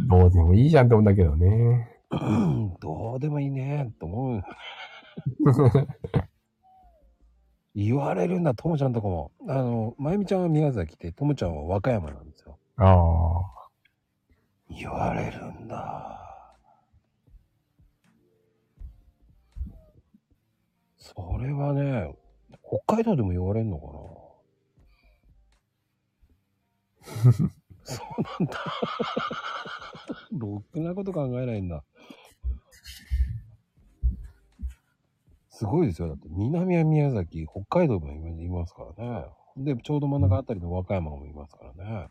どうでもいいじゃんって思うんだけどね。う んどうでもいいね、と思う。言われるんだ、ともちゃんとかも。あの、まゆみちゃんは宮崎で、ともちゃんは和歌山なんですよ。ああ。言われるんだ。それはね、北海道でも言われんのかな そうなんだ。ろくなこと考えないんだ。すごいですよ。だって南は宮崎、北海道もいますからね。で、ちょうど真ん中あたりの和歌山もいますからね。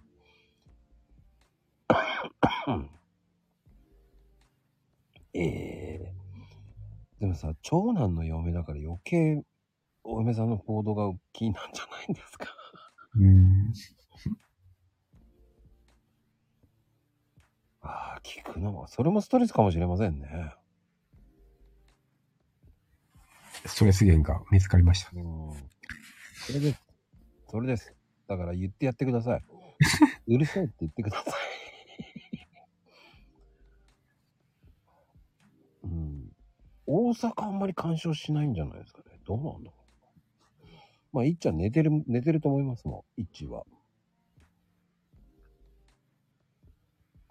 ええでもさ、長男の嫁だから余計お嫁さんの行動が気になるんじゃないんですか？うん。ああ、聞くのも、それもストレスかもしれませんね。ストレス源が見つかりました。うん。それです。それです。だから言ってやってください。うるさいって言ってください。うん。大阪あんまり干渉しないんじゃないですかね。どうなんだろう。まあ、いっちゃん寝てる、寝てると思いますもん。いっちは。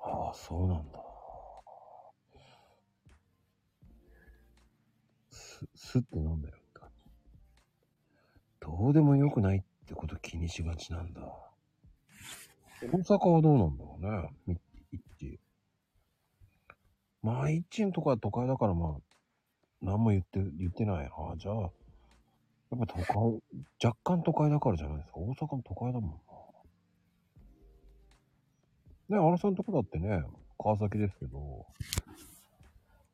ああ、そうなんだ。す、すってなんだよって感じ。どうでもよくないってこと気にしがちなんだ。大阪はどうなんだろうね。みいっち。まあ、いっちんとか都会だからまあ、何も言って、言ってないな。じゃあ、やっぱ都会、若干都会だからじゃないですか。大阪も都会だもんな。ね、荒さんとこだってね、川崎ですけど、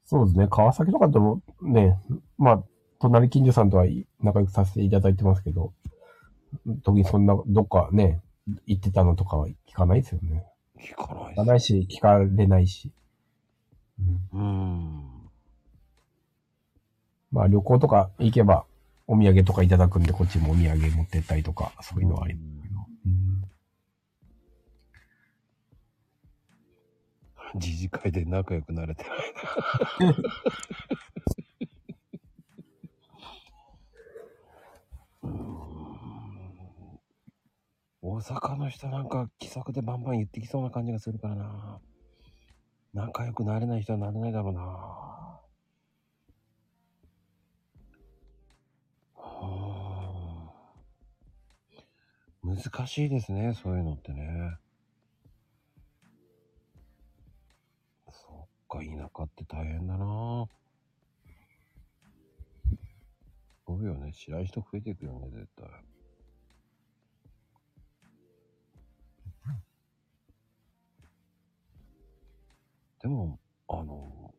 そうですね。川崎とかでもね、まあ、隣近所さんとは仲良くさせていただいてますけど、特にそんな、どっかね、行ってたのとかは聞かないですよね。聞かない聞かないし、聞かれないし。うん、うーん。まあ旅行とか行けば、お土産とかいただくんで、こっちもお土産持ってったりとか、そういうのはあります自治会で仲良くなれてないな。大阪の人なんか気さくでバンバン言ってきそうな感じがするからな。仲良くなれない人はなれないだろうな。うーん難しいですね、そういうのってね。か、田舎って大変だな。そうよね。知らん人増えていくよね、絶対。でも、あの、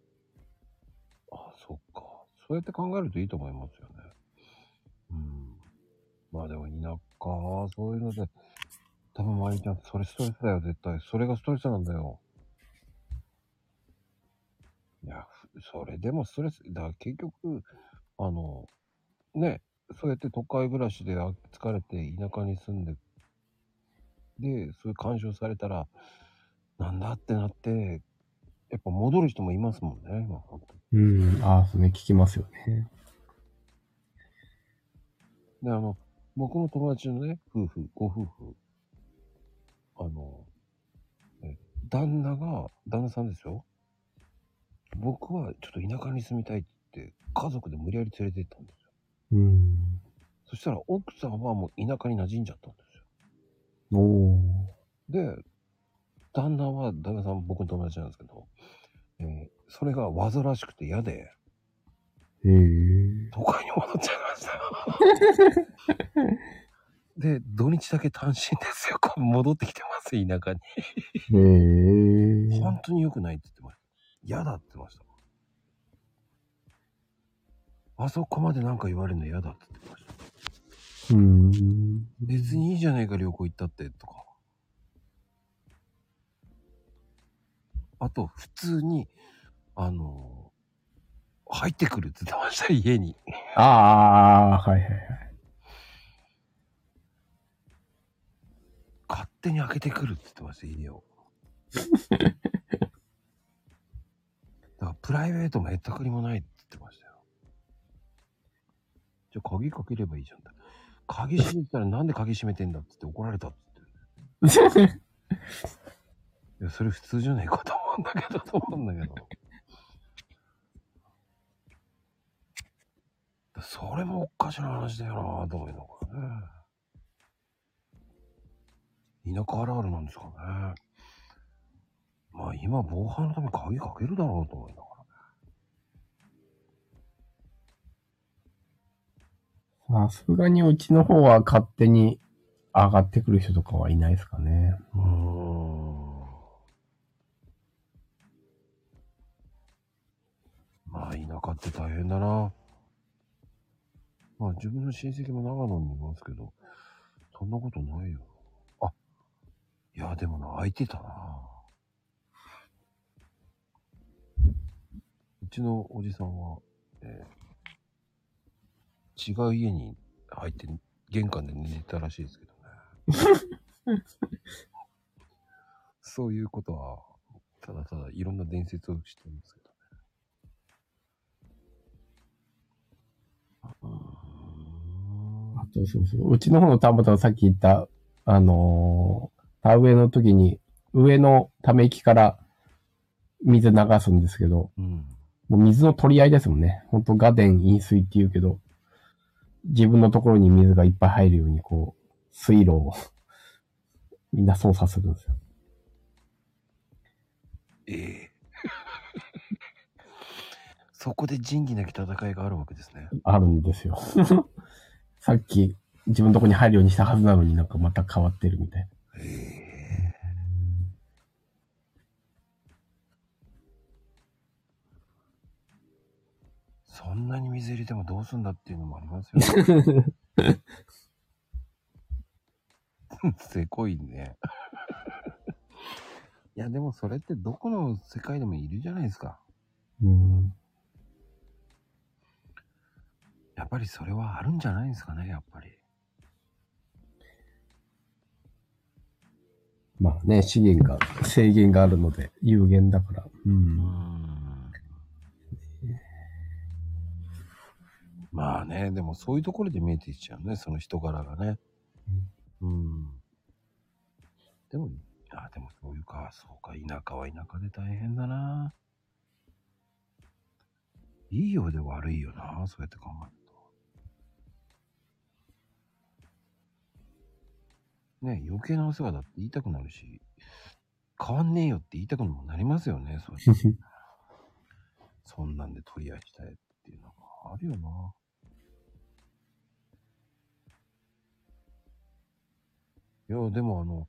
あ、そっか。そうやって考えるといいと思いますよね。うん。まあでも田舎、そういうので、多分毎日それストレスだよ、絶対。それがストレスなんだよ。いや、ふそれでもストレス、だから結局、あの、ね、そうやって都会暮らしであ疲れて田舎に住んで、で、そういう干渉されたら、なんだってなって、やっぱ戻る人もいますもんね、今、本当に。うん、ああ、そうね、聞きますよね。で、あの、僕の友達のね、夫婦、ご夫婦、あの、え旦那が、旦那さんですよ。僕はちょっと田舎に住みたいって、家族で無理やり連れて行ったんですよ。うん。そしたら奥さんはもう田舎に馴染んじゃったんですよ。おー。で、旦那は、旦那さん僕の友達なんですけど、えーそれが煩わしくて嫌で、へえ。都会に戻っちゃいました？よ。で、土日だけ単身ですよ。戻ってきてます、田舎に。へえ。本当に良くないって言ってました。嫌だって言ってました。あそこまでなんか言われるの嫌だって言ってました。うん。別にいいじゃないか、旅行行ったって、とか。あと、普通に、あの、入ってくるって言ってました、家に。ああ、はいはいはい。勝手に開けてくるって言ってました、家を。だから、プライベートもへったくりもないって言ってましたよ。じゃあ、鍵かければいいじゃんって。鍵閉めたらなんで鍵閉めてんだってって怒られたって言って。いや、それ普通じゃないかと思うんだけど、と思うんだけど。それもおかしな話だよなと思いながね。田舎あるあるなんですかね。まあ今防犯のために鍵かけるだろうと思いながら。さすがにうちの方は勝手に上がってくる人とかはいないですかね。うーん。まあ田舎って大変だな。まあ自分の親戚も長野にいますけど、そんなことないよ。あ、いやでもな、空いてたな。うちのおじさんは、えー違う家に入って玄関で寝てたらしいですけどね。そういうことは、ただただいろんな伝説をしてるんですけどね。あと、そうそう。うちの方の田んぼとさっき言った、あのー田植えの時に、上のため池から水流すんですけど、うん。もう水の取り合いですもんね。ほんとガデン飲水って言うけど、自分のところに水がいっぱい入るように、こう、水路を みんな操作するんですよ。ええ そこで仁義なき戦いがあるわけですね。あるんですよ。さっき自分のところに入るようにしたはずなのになんかまた変わってるみたいな。ええそんなに水入れてもどうすんだっていうのもありますよね。せこいね。いや、でもそれってどこの世界でもいるじゃないですか。うん。やっぱりそれはあるんじゃないですかね、やっぱり。まあね、資源が、制限があるので、有限だから。う。うんまあね、でもそういうところで見えてきちゃうね、その人柄がね。うん。でも、あ、でもそういうか、そうか、田舎は田舎で大変だな。いいようで悪いよな、そうやって考えると。ね、余計なお世話だって言いたくなるし、変わんねえよって言いたくもなりますよね、そう。そんなんで取り合いしたいっていうのがあるよな。いや、でもあの、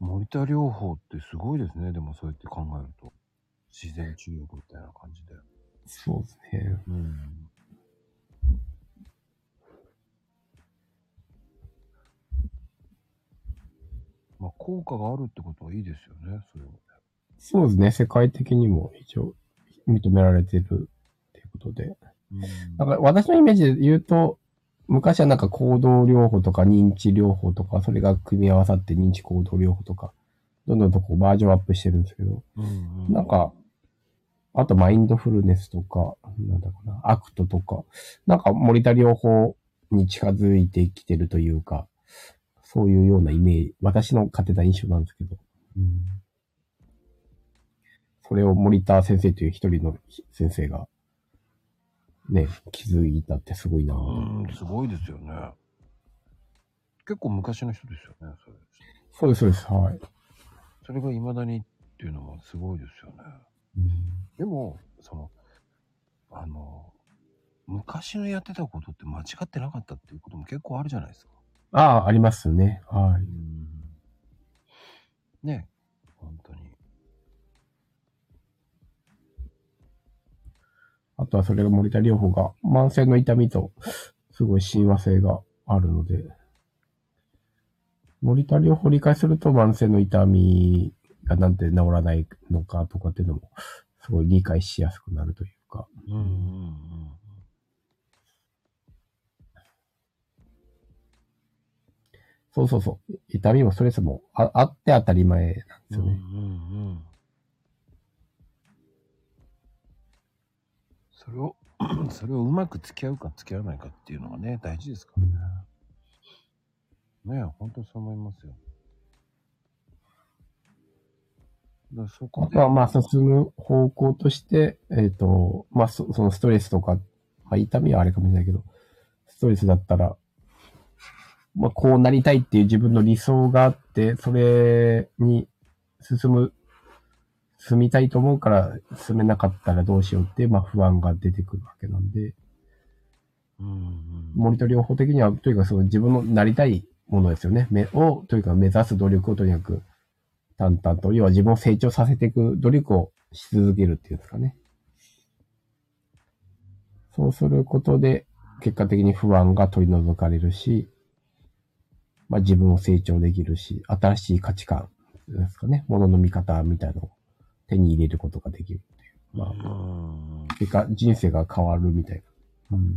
森田療法ってすごいですね。でもそうやって考えると。自然治癒みたいな感じで。そうですね。うん。まあ、効果があるってことはいいですよね、それはね。そうですね。世界的にも一応認められてるっていうことで。うんなんか私のイメージで言うと、昔はなんか行動療法とか認知療法とか、それが組み合わさって認知行動療法とか、どんどんとこうバージョンアップしてるんですけど、うんうんなんか、あとマインドフルネスとか、なんだかな、アクトとか、なんか森田療法に近づいてきてるというか、そういうようなイメージ、私の勝手な印象なんですけど。うん、それを森田先生という一人の先生が、ね、気づいたってすごいなぁうん、すごいですよね。結構昔の人ですよね、それ。そうです、そうです。はい。それが未だにっていうのもすごいですよね。うんでも、その、あの、昔のやってたことって間違ってなかったっていうことも結構あるじゃないですか。ああ、ありますね。はい。ね、本当に。あとはそれが森田療法が慢性の痛みとすごい親和性があるので、森田療法を理解すると慢性の痛みがなんで治らないのかとかっていうのもすごい理解しやすくなるというか。うんうんうん。そうそうそう。痛みもストレスもああって当たり前なんですよね。うんうんうん。それを、それをうまく付き合うか付き合わないかっていうのがね、大事ですからね。ねえ、本当そう思いますよ。だそこ、はまあ進む方向として、えっ、と、まあそそのストレスとか、まあ痛みはあれかもしれないけど、ストレスだったら、まあこうなりたいっていう自分の理想があって、それに進む、進みたいと思うから進めなかったらどうしようって、まあ不安が出てくるわけなんで、うんうん。森と療法的には、とにかくその自分のなりたいものですよね。めを、とにかく目指す努力をとにかく淡々と、要は自分を成長させていく努力をし続けるっていうんですかね。そうすることで、結果的に不安が取り除かれるし、まあ自分を成長できるし、新しい価値観ですかね。物の見方みたいなのを手に入れることができるっていう。まあ、うん結果人生が変わるみたいな。うん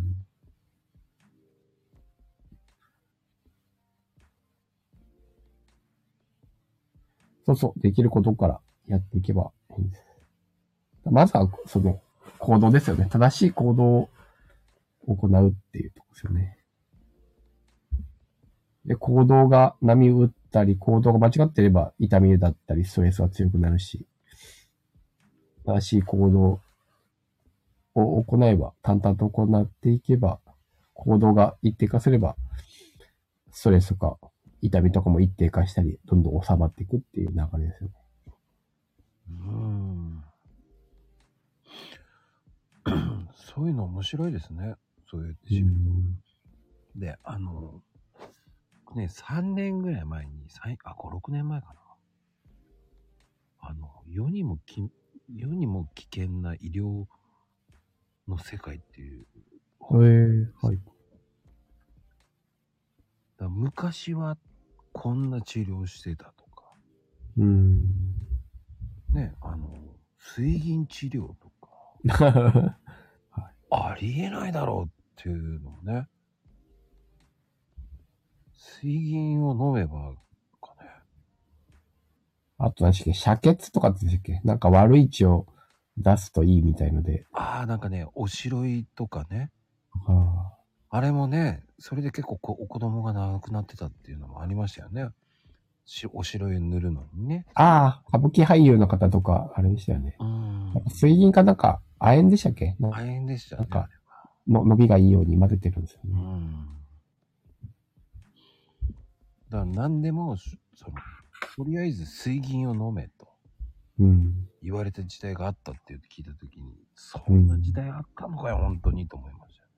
そうそう、できることからやっていけばいいんです。まずは、その、行動ですよね。正しい行動を行うっていうとこですよね。で、行動が波打ったり、行動が間違ってれば痛みだったり、ストレスが強くなるし、正しい行動を行えば、淡々と行っていけば、行動が一定化すれば、ストレスとか痛みとかも一定化したり、どんどん収まっていくっていう流れですよね。うん。そういうの面白いですね。そういう自分で、あの、ね、3年ぐらい前に、あ、5、6年前かな。あの、世にもき、世にも危険な医療の世界っていう。へえはい。だ昔はこんな治療してたとか、うん。ね、あの、水銀治療とか、ありえないだろうっていうのをね、水銀を飲めば、あと何でしたっけ？遮血とかって言ってたっけ？なんか悪い血を出すといいみたいので。ああ、なんかね、おしろいとかね、ああれもね、それで結構こお子供が亡くなってたっていうのもありましたよね。しおしろい塗るのにね。あー、歌舞伎俳優の方とか、あれでしたよね。うん水銀かなんか、亜鉛でしたっけ？な大変でしたね。なんかの伸びがいいように混ぜてるんですようね。ん。だから何でも、しその、とりあえず水銀を飲めとうん。言われた時代があったって言って聞いたときに、そんな時代あったのかよ、本当にと思いましたよ。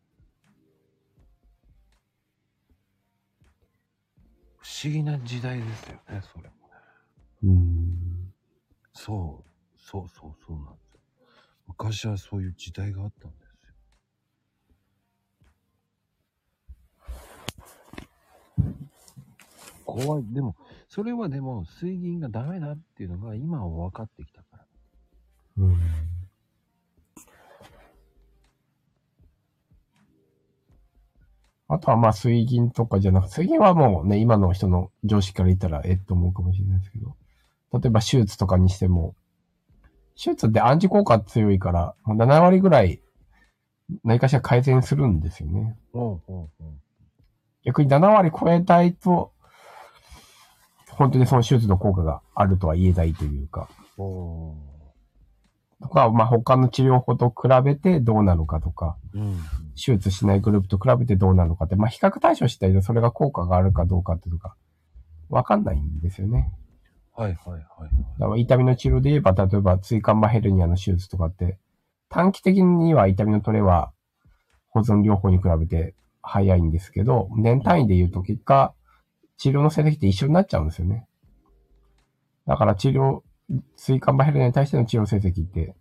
不思議な時代ですよね、それもね。うん。そう、そうそうそうなんですよ。昔はそういう時代があったんですよ。怖い。でも、それはでも、水銀がダメだっていうのが今は分かってきたから。うん。あとはまあ水銀とかじゃなくて、水銀はもうね、今の人の常識から言ったらえっと思うかもしれないですけど、例えば手術とかにしても、手術って暗示効果強いから、もう7割ぐらい何かしら改善するんですよね。うんうんうん。逆に7割超えたいと、本当にその手術の効果があるとは言えないというか、とか、まあ他の治療法と比べてどうなのかとか、うん。手術しないグループと比べてどうなのかって、まあ比較対象したりそれが効果があるかどうかっていうのが、わかんないんですよね。はいはいはい。だから痛みの治療で言えば、例えば椎間板ヘルニアの手術とかって、短期的には痛みの取れは保存療法に比べて早いんですけど、年単位で言うと結果、治療の成績って一緒になっちゃうんですよね。だから治療、椎間板ヘルニアに対しての治療成績って、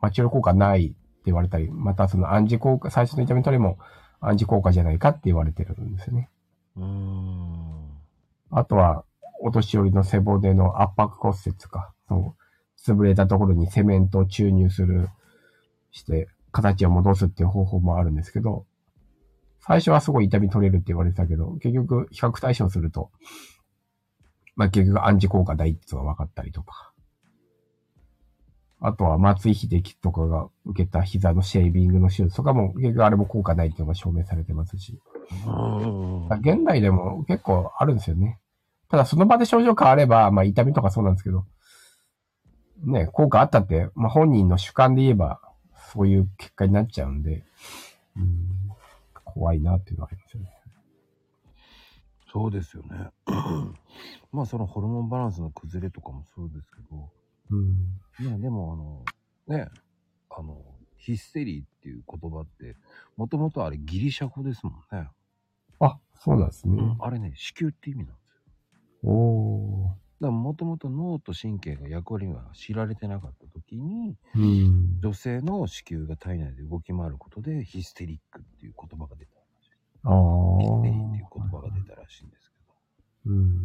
まあ、治療効果ないって言われたり、またその暗示効果、最初の痛み取れも暗示効果じゃないかって言われてるんですよね。うーん。あとは、お年寄りの背骨の圧迫骨折か、その、潰れたところにセメントを注入する、して、形を戻すっていう方法もあるんですけど、最初はすごい痛み取れるって言われてたけど、結局、比較対象すると、まあ結局暗示効果大っていうのが分かったりとか。あとは松井秀喜とかが受けた膝のシェービングの手術とかも、結局あれも効果ないっていうのが証明されてますし。うん。現代でも結構あるんですよね。ただその場で症状変われば、まあ痛みとかそうなんですけど、ね、効果あったって、まあ本人の主観で言えば、そういう結果になっちゃうんで、うん、怖いなっていうのはありますよね。そうですよね。まあそのホルモンバランスの崩れとかもそうですけど、うん。ね、でもあの、ね、あの、ヒステリーっていう言葉って、もともとあれギリシャ語ですもんね。あ、そうなんですね。あれね、子宮って意味なんですよ。おー。もともと脳と神経が役割が知られてなかった時に、うん。女性の子宮が体内で動き回ることでヒステリックっていう言葉が出たらしい。あヒステリーっていうー。言葉が出たらしいんですけうん。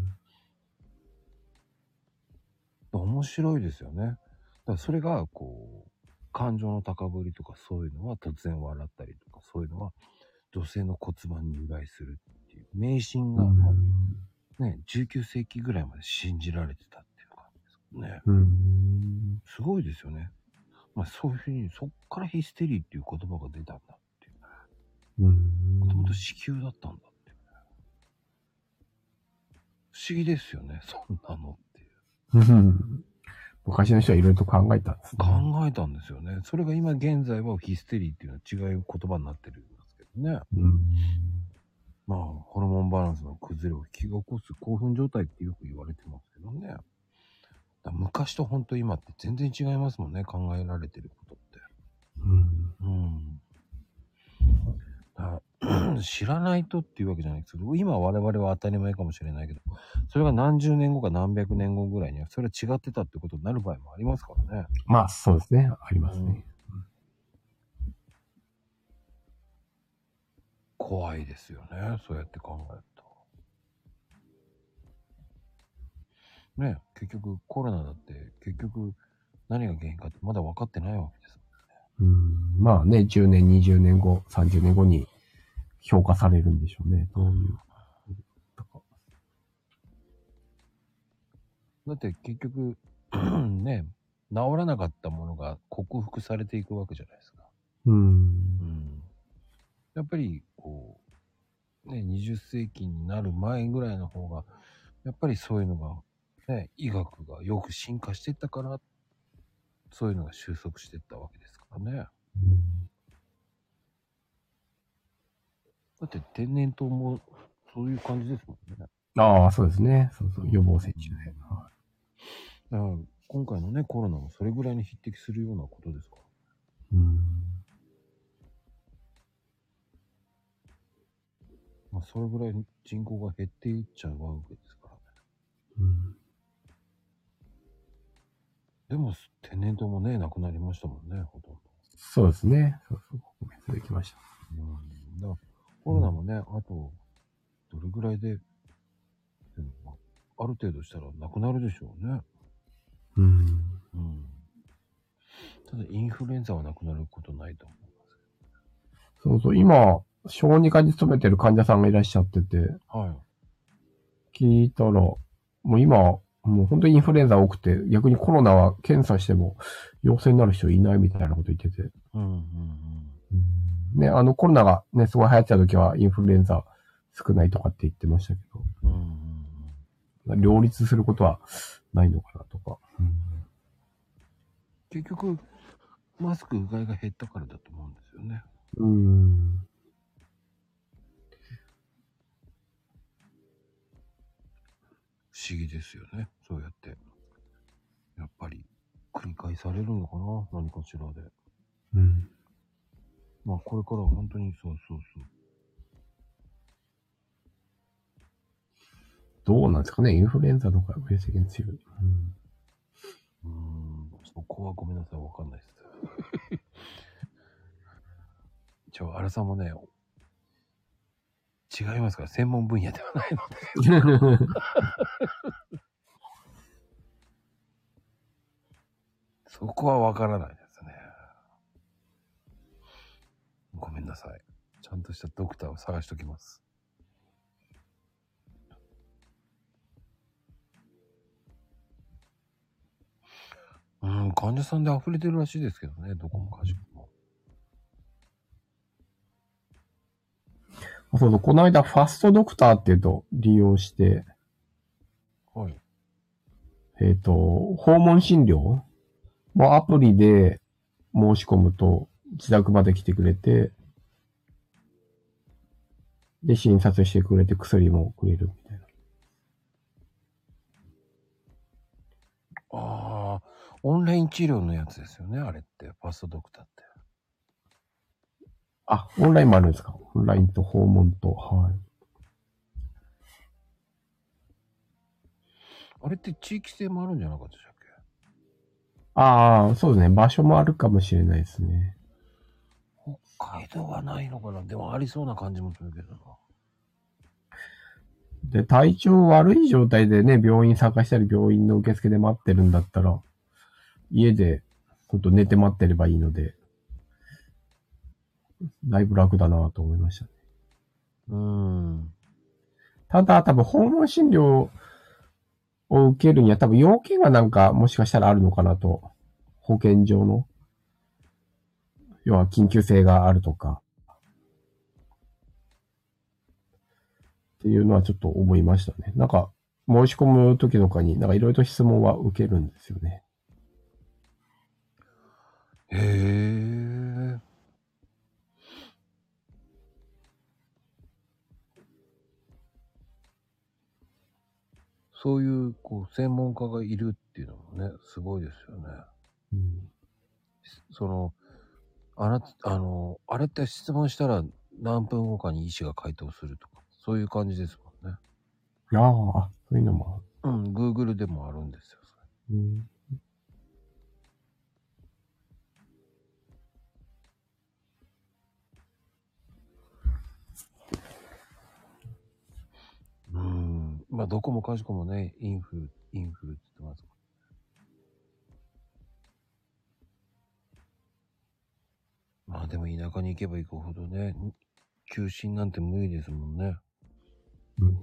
ど。面白いですよね。だからそれがこう、感情の高ぶりとかそういうのは突然笑ったりとかそういうのは女性の骨盤に由来するっていう迷信がもうね、19世紀ぐらいまで信じられてたっていう感じですね。うん。すごいですよね。まあそういうふうに、そっからヒステリーっていう言葉が出たんだっていう。うん。もともと子宮だったんだっていうね。不思議ですよね、そんなのっていう。うん昔の人はいろいろと考えたんですね。考えたんですよね。それが今現在はヒステリーっていうのは違う言葉になってるんですけどね。うん。まあ、ホルモンバランスの崩れを引き起こす興奮状態ってよく言われてますけどね。昔と本当今って全然違いますもんね、考えられてることって。うん。うん。知らないとっていうわけじゃないですけど、今我々は当たり前かもしれないけど、それが何十年後か何百年後ぐらいには、それは違ってたってことになる場合もありますからね。まあ、そうですね。ありますね。怖いですよね、そうやって考えると。ね、結局コロナだって、結局何が原因かってまだ分かってないわけです。うん。まあね、10年、20年後、30年後に評価されるんでしょうね。どういう。だって結局、ね、治らなかったものが克服されていくわけじゃないですか。うん。うんやっぱりこう、ね、20世紀になる前ぐらいの方が、やっぱりそういうのが、ね、医学がよく進化していったから、そういうのが収束していったわけですからね。だって天然痘もそういう感じですもんね。だかああ、そうですね。そうそう。予防接種で。はら今回のね、コロナもそれぐらいに匹敵するようなことですから。いうん。まあ、それぐらい人口が減っていっちゃうわけですからね。うん。でも、天然痘もね、なくなりましたもんね、ほとんど。そうですね。そうそう。ごめんなさい、きました。うん。だから、コロナもね、あと、どれぐらいで、でもまあある程度したらなくなるでしょうね。うん。うん。ただ、インフルエンザはなくなることないと思いますそうそう。今、小児科に勤めてる患者さんがいらっしゃってて。はい。聞いたら、もう今、もう本当にインフルエンザ多くて、逆にコロナは検査しても陽性になる人いないみたいなこと言ってて。うんうんね、あのコロナがね、すごい流行ってた時はインフルエンザ少ないとかって言ってましたけうんうんど、両立することはないのかなとか。結局、マスクうがいが減ったからだと思うんですよね。うん。思議ですよね。そうやって。やっぱり、繰り返されるのかな？何かしらで。うん。まあ、これからは本当にそうそうそう。どうなんですかね？インフルエンザとかより世間強い。うーん、そこはごめんなさい、わかんないです。ちょ、荒さんもね、違いますから、専門分野ではないので。そこはわからないですね。ごめんなさい。ちゃんとしたドクターを探しときます。うん、患者さんで溢れてるらしいですけどね、どこもかしこも。そうそう、この間ファストドクターっていうと利用して、はい。えっ、と、訪問診療もうアプリで申し込むと自宅まで来てくれて、で、診察してくれて薬もくれるみたいな。ああ、オンライン治療のやつですよね、あれって。ファストドクターって。あ、オンラインもあるんですか？オンラインと訪問と、はい。あれって地域性もあるんじゃなかったでしたっけ？ああ、そうですね。場所もあるかもしれないですね。北海道はないのかな？でもありそうな感じもするけどな。で、体調悪い状態でね、病院探したり病院の受付で待ってるんだったら、家で、ほんと寝て待ってればいいので、だいぶ楽だなと思いましたね。うーん。ただ、多分訪問診療を受けるには多分要件がなんかもしかしたらあるのかなと。保健上の。要は緊急性があるとか。っていうのはちょっと思いましたね。なんか、申し込む時とかになんかいろいろと質問は受けるんですよね。へえ。そういう、こう、専門家がいるっていうのもね、すごいですよね。うん。その、あなた、あの、あれって質問したら何分後かに医師が回答するとか、そういう感じですもんね。いやーあ、そういうのもあうん、Google でもあるんですよ。それる。うん。まあ、どこもかしこもね、インフル、インフルって言ってますまあでも田舎に行けば行くほどね、休診なんて無理ですもんね。うん。うん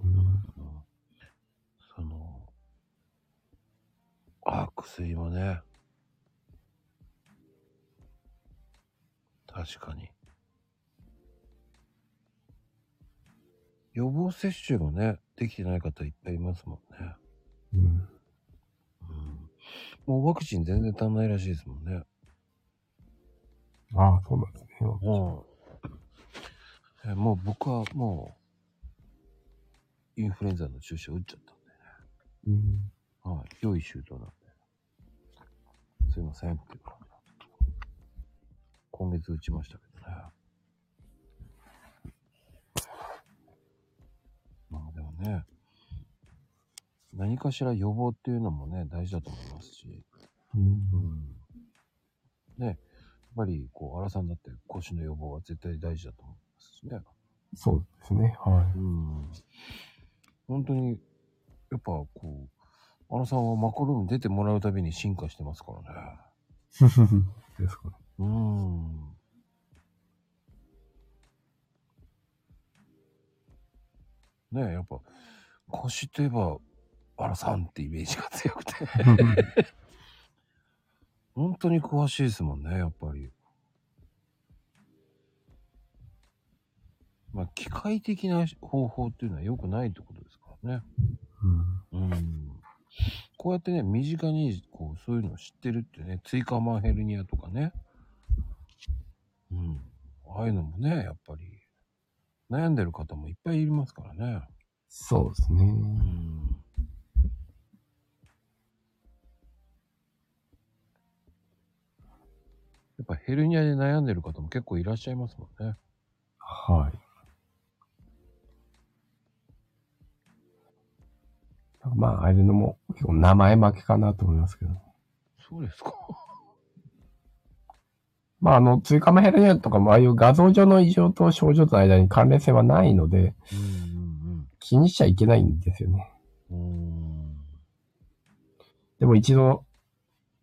その、あ、薬もね。確かに。予防接種もね、できてない方いっぱいいますもんね。うん。うん。もうワクチン全然足んないらしいですもんね。ああ、そうなんですね。うん。えもう僕はもう、インフルエンザの注射打っちゃったんでね。うん。はい。良い周到なんで。すいません今月打ちましたけどね。まあでもね、何かしら予防っていうのもね、大事だと思いますし。うんうん。ね、やっぱり、こう、荒さんだって腰の予防は絶対大事だと思いますしね。そうですね。はうん。本当に、やっぱこう、荒さんはマコルーム出てもらうたびに進化してますからね。い。ですかね。うん。ねえ、やっぱ、腰といえば、荒さんってイメージが強くて。本当に詳しいですもんね、やっぱり。ままあ、機械的な方法っていうのは良くないってことですからね。うん。うん。こうやってね、身近にこうそういうのを知ってるってね、椎間板ヘルニアとかね。うん。ああいうのもね、やっぱり悩んでる方もいっぱいいますからね。そうですね。うん。やっぱヘルニアで悩んでる方も結構いらっしゃいますもんね。はい。まあ、あれのも結構名前負けかなと思いますけど。そうですか。まあ、あの、追加ヘルニアとかもああいう画像上の異常と症状との間に関連性はないので、うん気にしちゃいけないんですよね。うんうん。うん。でも一度、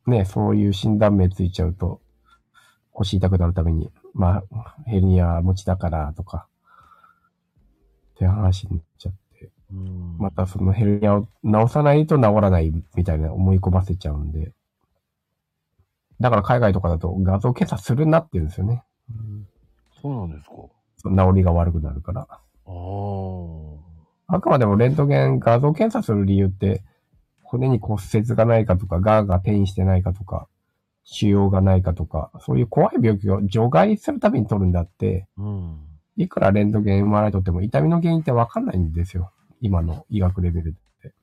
ね、そういう診断名ついちゃうと、腰痛くなるために、まあ、ヘルニア持ちだからとか、って話になっちゃって、うんまたそのヘルニアを治さないと治らないみたいな思い込ませちゃうんで、だから海外とかだと画像検査するなって言うんですよね。そうなんですか。治りが悪くなるから。ああ。あくまでもレントゲン画像検査する理由って、骨に骨折がないかとか、ガーが転移してないかとか、腫瘍がないかとか、そういう怖い病気を除外するために取るんだって、うん。いくらレントゲン MRI 取っても痛みの原因ってわかんないんですよ。今の医学レベルって。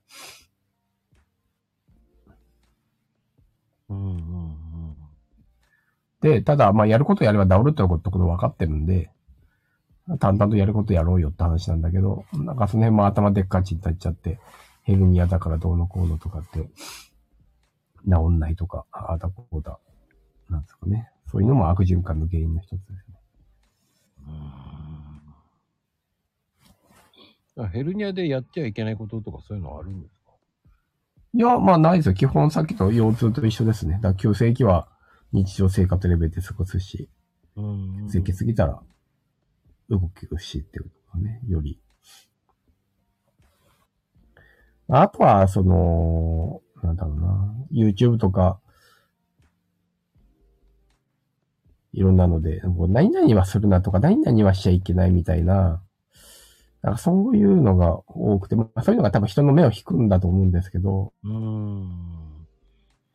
うんうんうん。で、ただ、まあ、やることやれば治るってこと分かってるんで、淡々とやることやろうよって話なんだけど、なんかその辺も頭でっかちになっちゃって、ヘルニアだからどうのこうのとかって、治んないとか、ああだこうだ、なんですかね。そういうのも悪循環の原因の一つですね。うんヘルニアでやってはいけないこととかそういうのはあるんですか？いや、まあないですよ。基本さっきと腰痛と一緒ですね。だから急性期は日常生活レベルで過ごすし、うん血液過ぎたら動くしっていうことね、より。あとは、その、なんだろうな、YouTube とか、いろんなので、こう何々はするなとか、何々はしちゃいけないみたいな、なんかそういうのが多くて、まあ、そういうのが多分人の目を引くんだと思うんですけど、うん。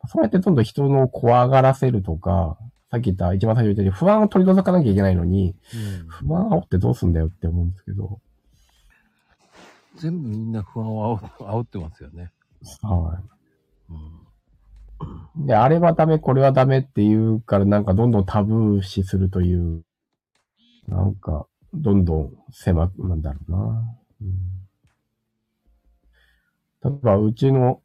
そうやってどんどん人の怖がらせるとか、さっき言った、一番最初に言ったように不安を取り除かなきゃいけないのに、うん不安煽ってどうすんだよって思うんですけど、全部みんな不安を煽煽ってますよね。はうん。い。で、あれはダメ、これはダメっていうから、なんかどんどんタブー視するという、なんか、どんどん狭く、なんだろうな。うん、例えば、うちの、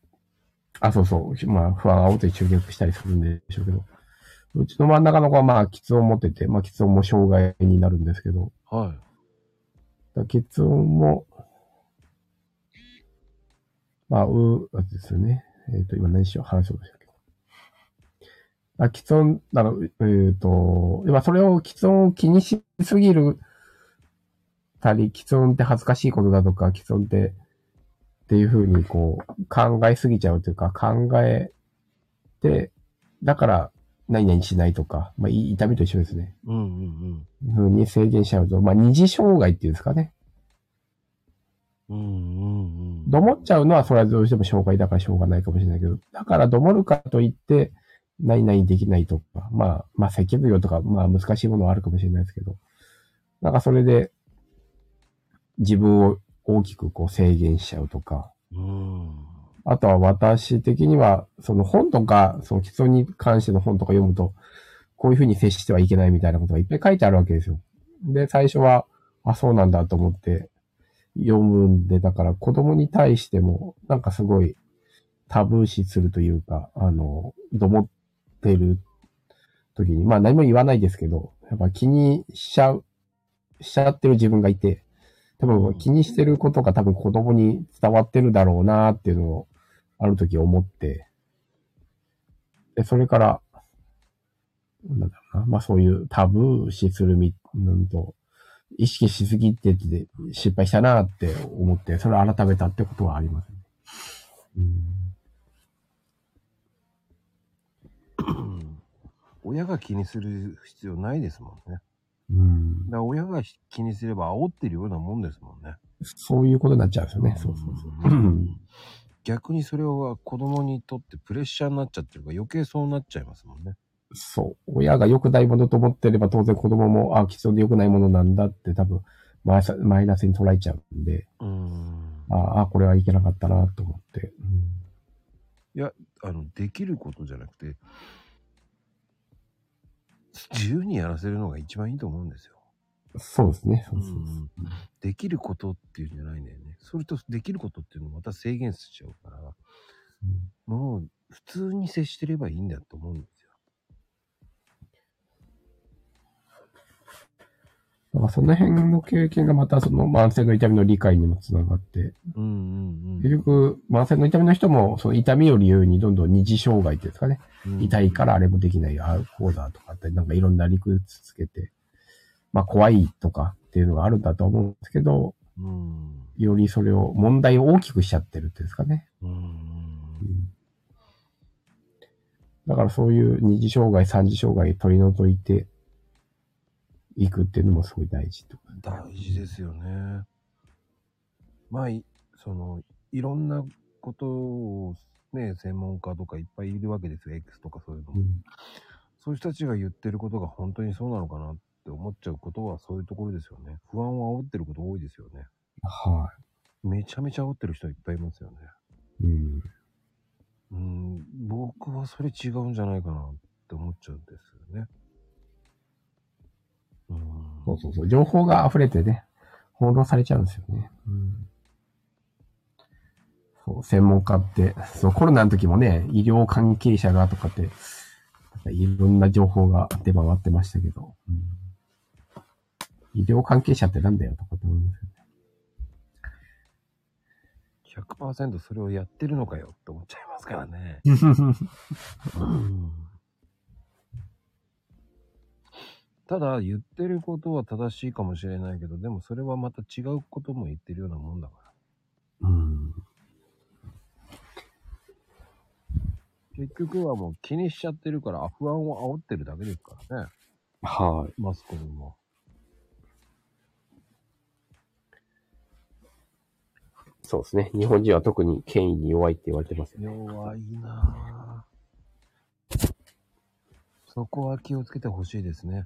あ、そうそう、まあ、不安煽って中継したりするんでしょうけど、うちの真ん中の子はまあ、喫音持ってて、まあ、喫音も障害になるんですけど、はい。だ喫音も、まあ、う、あれですよね。えっ、と、今何しよう、話そうとしたっけあ、喫音、だから、えっ、と、今それを喫音を気にしすぎるたり、喫音って恥ずかしいことだとか、喫音って、っていうふうにこう、考えすぎちゃうというか、考えて、だから、何々しないとか、まあ、い痛みと一緒ですね。うんうんふうに制限しちゃうと、まあ、二次障害っていうんですかね。うん。うんうんうん。どもっちゃうのはそれはどうしても障害だからしょうがないかもしれないけど、だからどもるかといって、何々できないとか、まあ、まあ、積極病とか、まあ難しいものはあるかもしれないですけど、なんかそれで、自分を大きくこう制限しちゃうとか、うん。あとは私的には、その本とか、その基礎に関しての本とか読むと、こういうふうに接してはいけないみたいなことがいっぱい書いてあるわけですよ。で、最初は、あ、そうなんだと思って読むんで、だから子供に対しても、なんかすごいタブー視するというか、あの、どもってる時に、まあ何も言わないですけど、やっぱ気にしちゃう、しちゃってる自分がいて、多分気にしてることが多分子供に伝わってるだろうなっていうのを、ある時思って、で、それから、なんだろうな、まあそういうタブー視するみ、なんと、意識しすぎてて失敗したなって思って、それを改めたってことはありますね。うん、親が気にする必要ないですもんね。うんだ。から親が気にすれば煽ってるようなもんですもんね。そういうことになっちゃうんですよね。そうそうそう。うん逆にそれは子供にとってプレッシャーになっちゃってるから余計そうなっちゃいますもんね。そう。親が良くないものと思ってれば当然子供も、あ、既存で良くないものなんだって多分マイナスマイナスに捉えちゃうんで、うーん。ああ、これはいけなかったなと思って。いや、あの、できることじゃなくて、自由にやらせるのが一番いいと思うんですよ。そうですね。そうそうそううんできることっていうんじゃないんだよね。それとできることっていうのをまた制限しちゃうから、もう普通に接してればいいんだと思うんですよ。だからその辺の経験がまたその慢性の痛みの理解にもつながって、うんうん結局、慢性の痛みの人も、その痛みを理由にどんどん二次障害っていうんですかね。うん。痛いからあれもできない、ああ、こうだとかって、なんかいろんな理屈つけて、まあ怖いとかっていうのがあるんだと思うんですけど、うん。よりそれを、問題を大きくしちゃってるっていうんですかね。うんうんだからそういう二次障害、三次障害取り除いていくっていうのもすごい大事と。大事ですよね。まあ、いその、いろんなことをね、専門家とかいっぱいいるわけですよ。X とかそういうのも。そういう人たちが言ってることが本当にそうなのかなって思っちゃうことはそういうところですよね。不安を煽ってること多いですよね。はめちゃめちゃ煽ってる人いっぱいいますよね。い。うん。うん、僕はそれ違うんじゃないかなって思っちゃうんですよね。うん。そうそうそう。情報が溢れてね、翻弄されちゃうんですよね。うん。そう、専門家って、そう、コロナの時もね、医療関係者がとかって、なんかいろんな情報が出回ってましたけど、うん、医療関係者ってなんだよとかって思うんですよね。100%それをやってるのかよって思っちゃいますからね。ただ言ってることは正しいかもしれないけど、でもそれはまた違うことも言ってるようなもんだから。うん。結局はもう気にしちゃってるから、あ不安を煽ってるだけですからね。はい。マスコミも。そうですね。日本人は特に権威に弱いって言われてますよね。弱いなぁ。そこは気をつけてほしいですね。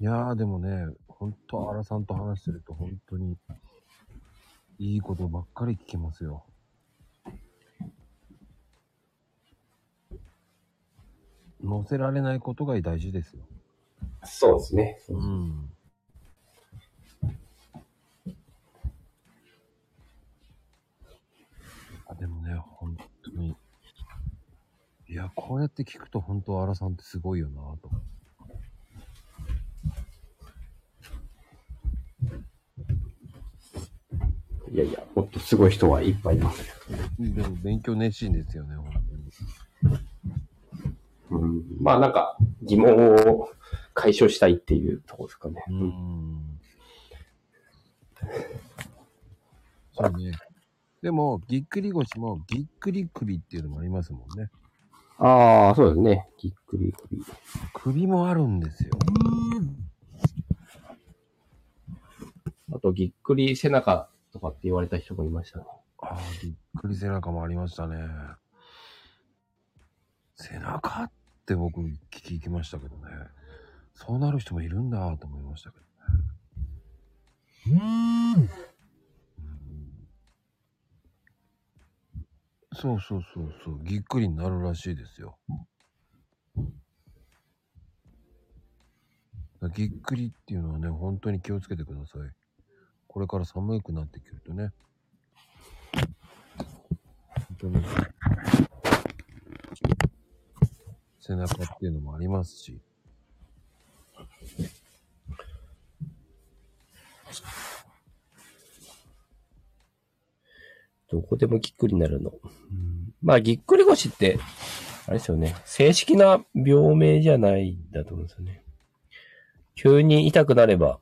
いやーでもね、ほんと、荒さんと話してると本当に、いいことばっかり聞きますよ。乗せられないことが大事ですよ。そうですね。うん。あでもね、本当に。いや、こうやって聞くと本当、荒さんってすごいよなと。いやいや、もっとすごい人はいっぱいいますよ。でも勉強熱心ですよね、本当に。うん、まあなんか疑問を解消したいっていうところですかね。うーん。そうね。でも、ぎっくり腰もぎっくり首っていうのもありますもんね。ああ、そうですね。ぎっくり首。首もあるんですよ。あと、ぎっくり背中とかって言われた人もいましたね。ああ、ぎっくり背中もありましたね。背中って僕聞きましたけどね。そうなる人もいるんだと思いましたけどね。うんそうそうそうそう、ぎっくりになるらしいですよ。ぎっくりっていうのはね、本当に気をつけてください。これから寒くなってくるとね。本当に。背中っていうのもありますし。どこでもぎっくりになるの。まあ、ぎっくり腰って、あれですよね。正式な病名じゃないんだと思うんですよね。急に痛くなれば、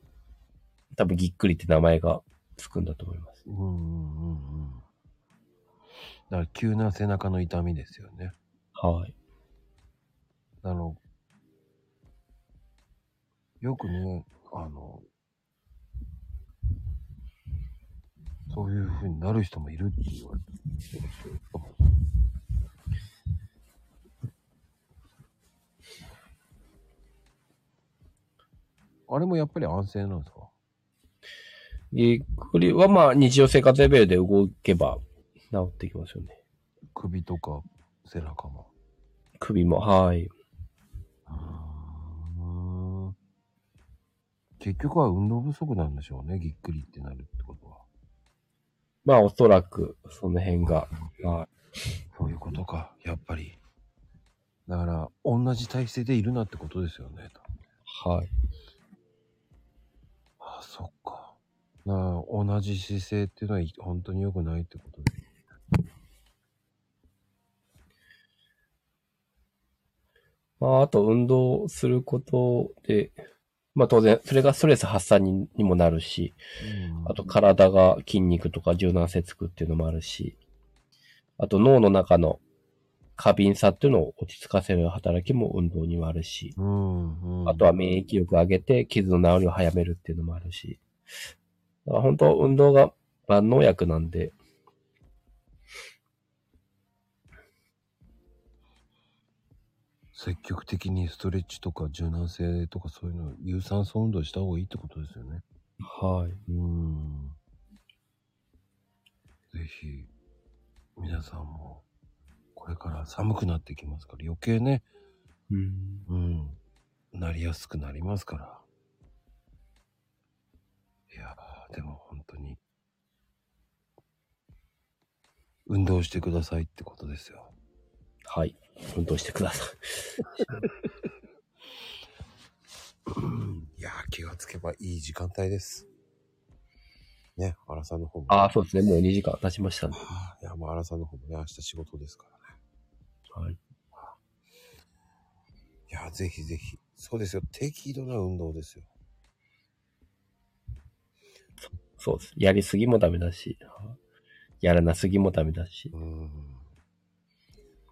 多分ぎっくりって名前がつくんだと思います。うんうんうんうん。だから急な背中の痛みですよね。はい。あの、よくね、あの、そういう風になる人もいるって言われてる。あれもやっぱり安静なんですか？ぎっくりはまあ日常生活レベルで動けば治ってきますよね。首とか背中も。首も、はい。結局は運動不足なんでしょうね、ぎっくりってなるってことは。まあおそらくその辺が、はそういうことか、やっぱり。だから、同じ体勢でいるなってことですよね。い。はい。ああ、そっか。なあ同じ姿勢っていうのは本当に良くないってことで。まああと運動することで、まあ当然、それがストレス発散ににもなるし、あと体が筋肉とか柔軟性つくっていうのもあるし、あと脳の中の過敏さっていうのを落ち着かせる働きも運動にはあるし、うん、うん。あとは免疫力上げて傷の治りを早めるっていうのもあるし、だから本当運動が万能薬なんで、積極的にストレッチとか柔軟性とかそういうの、有酸素運動した方がいいってことですよね。はい。うん。ぜひ、皆さんも、これから寒くなってきますから、余計ね、うん。うん、なりやすくなりますから。いやー、でも本当に、運動してくださいってことですよ。はい。運動してください。いやー、気がつけばいい時間帯です。ね、荒さんの方も。ああ、そうですね。もう2時間経ちましたね。いや、もう荒さんの方もね、明日仕事ですからね。はい。いや、ぜひぜひ。そうですよ。適度な運動ですよ。そうです。やりすぎもダメだし、やらなすぎもダメだし。うん。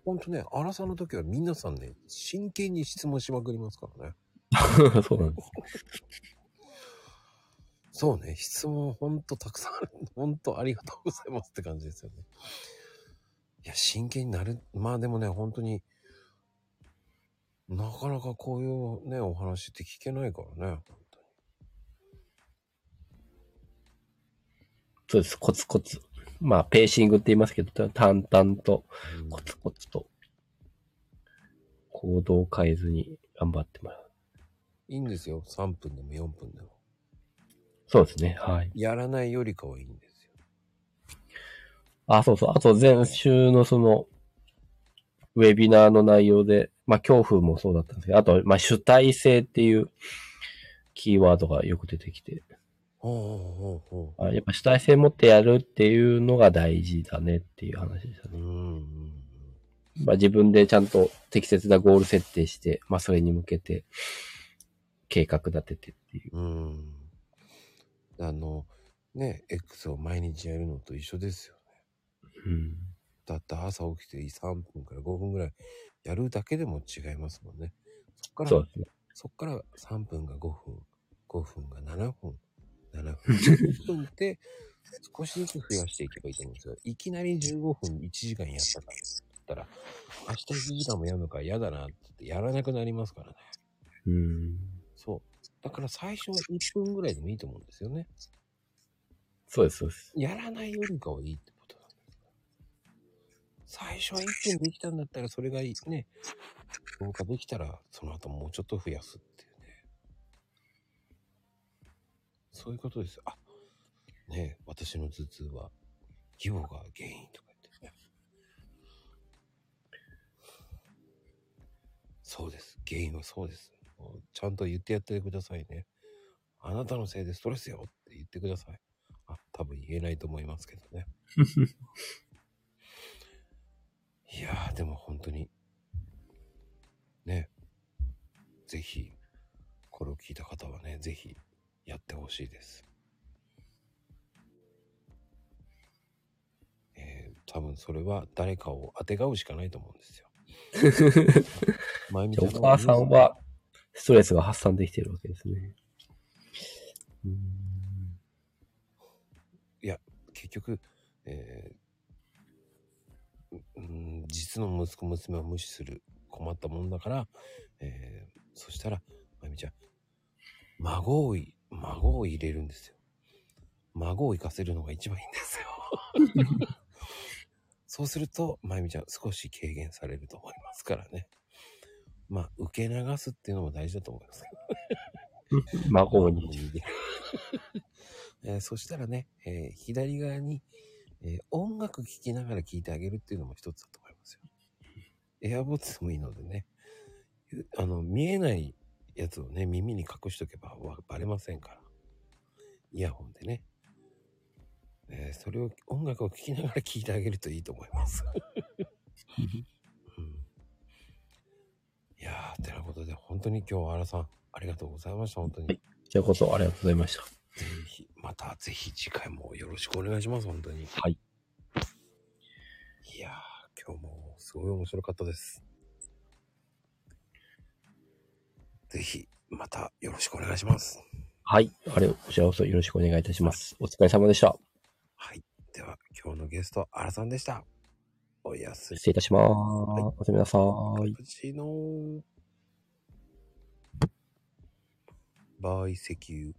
ほんとね、荒さんの時は皆さんね、真剣に質問しまくりますからね。そうなんです。そうね、質問ほんとたくさんある。ほんとありがとうございますって感じですよね。いや、真剣になる。まあでもね、本当に、なかなかこういうね、お話って聞けないからね。そうです。コツコツ。まあ、ペーシングって言いますけど、淡々と、うんコツコツと、行動を変えずに頑張ってもらう。いいんですよ。3分でも4分でも。そうですね。はい。やらないよりかはいいんですよ。あ、そうそう。あと、前週のその、ウェビナーの内容で、まあ、恐怖もそうだったんですけど、あと、まあ、主体性っていうキーワードがよく出てきて、やっぱ主体性持ってやるっていうのが大事だねっていう話でしたね。んうんまあ、自分でちゃんと適切なゴール設定して、まあ、それに向けて、計画立ててっていう。うん。うん。あの、ね、X を毎日やるのと一緒ですよね。うん。だって朝起きて3分から5分ぐらいやるだけでも違いますもんね。そっから、そね。そっから3分が5分、5分が7分、7分、10分って少しずつ増やしていけばいいと思うんですよ。いきなり15分1時間やったから、ったら、明日1時間もやるのか嫌だなって言ってやらなくなりますからね。うん。そう。だから最初は1分ぐらいでもいいと思うんですよね。そうです、そうです。やらないよりかはいいってことなんです。最初は1分できたんだったらそれがいいね。消化できたらその後もうちょっと増やすっていうそういうことですよ。あ、ねえ、私の頭痛は義母が原因とか言ってね。そうです。原因はそうです。ちゃんと言ってやってくださいね。あなたのせいでストレスよって言ってください。あ、多分言えないと思いますけどね。いやー、でも本当に、ね、ぜひ、これを聞いた方はね、ぜひやってほしいです。えー多分それは誰かを当てがうしかないと思うんですよ。まゆみちゃんのじゃあお母さんは、ストレスが発散できてるわけですね。うーん結局、えーうん、実の息子娘を無視する困ったもんだから、えーそしたら、まゆみちゃん、孫をい、孫を入れるんですよ。孫を生かせるのが一番いいんですよ。そうすると、まゆみちゃん少し軽減されると思いますからね。まあ、受け流すっていうのも大事だと思います。孫に。えーそしたらね、えー左側に、えー音楽聴きながら聴いてあげるっていうのも一つだと思いますよ。エアボッツでもいいのでね、ゆあの、見えないやつをね、耳に隠しとけばわバレませんから。イヤホンでね。えーそれを、音楽を聴きながら聴いてあげるといいと思います。うん、いやー、てなことで、本当に今日は原さん、ありがとうございました、本当に。はいこちらこそありがとうございました。ぜひ、またぜひ次回もよろしくお願いします、本当に。はい。いやー、今日もすごい面白かったです。ぜひ、またよろしくお願いします。はい。あれ、こちらこそよろしくお願いいたします。お疲れ様でした。はい。では、今日のゲスト、アラさんでした。おやすみ。失礼いたします。おやすみなさい。カプチーノバイ石油。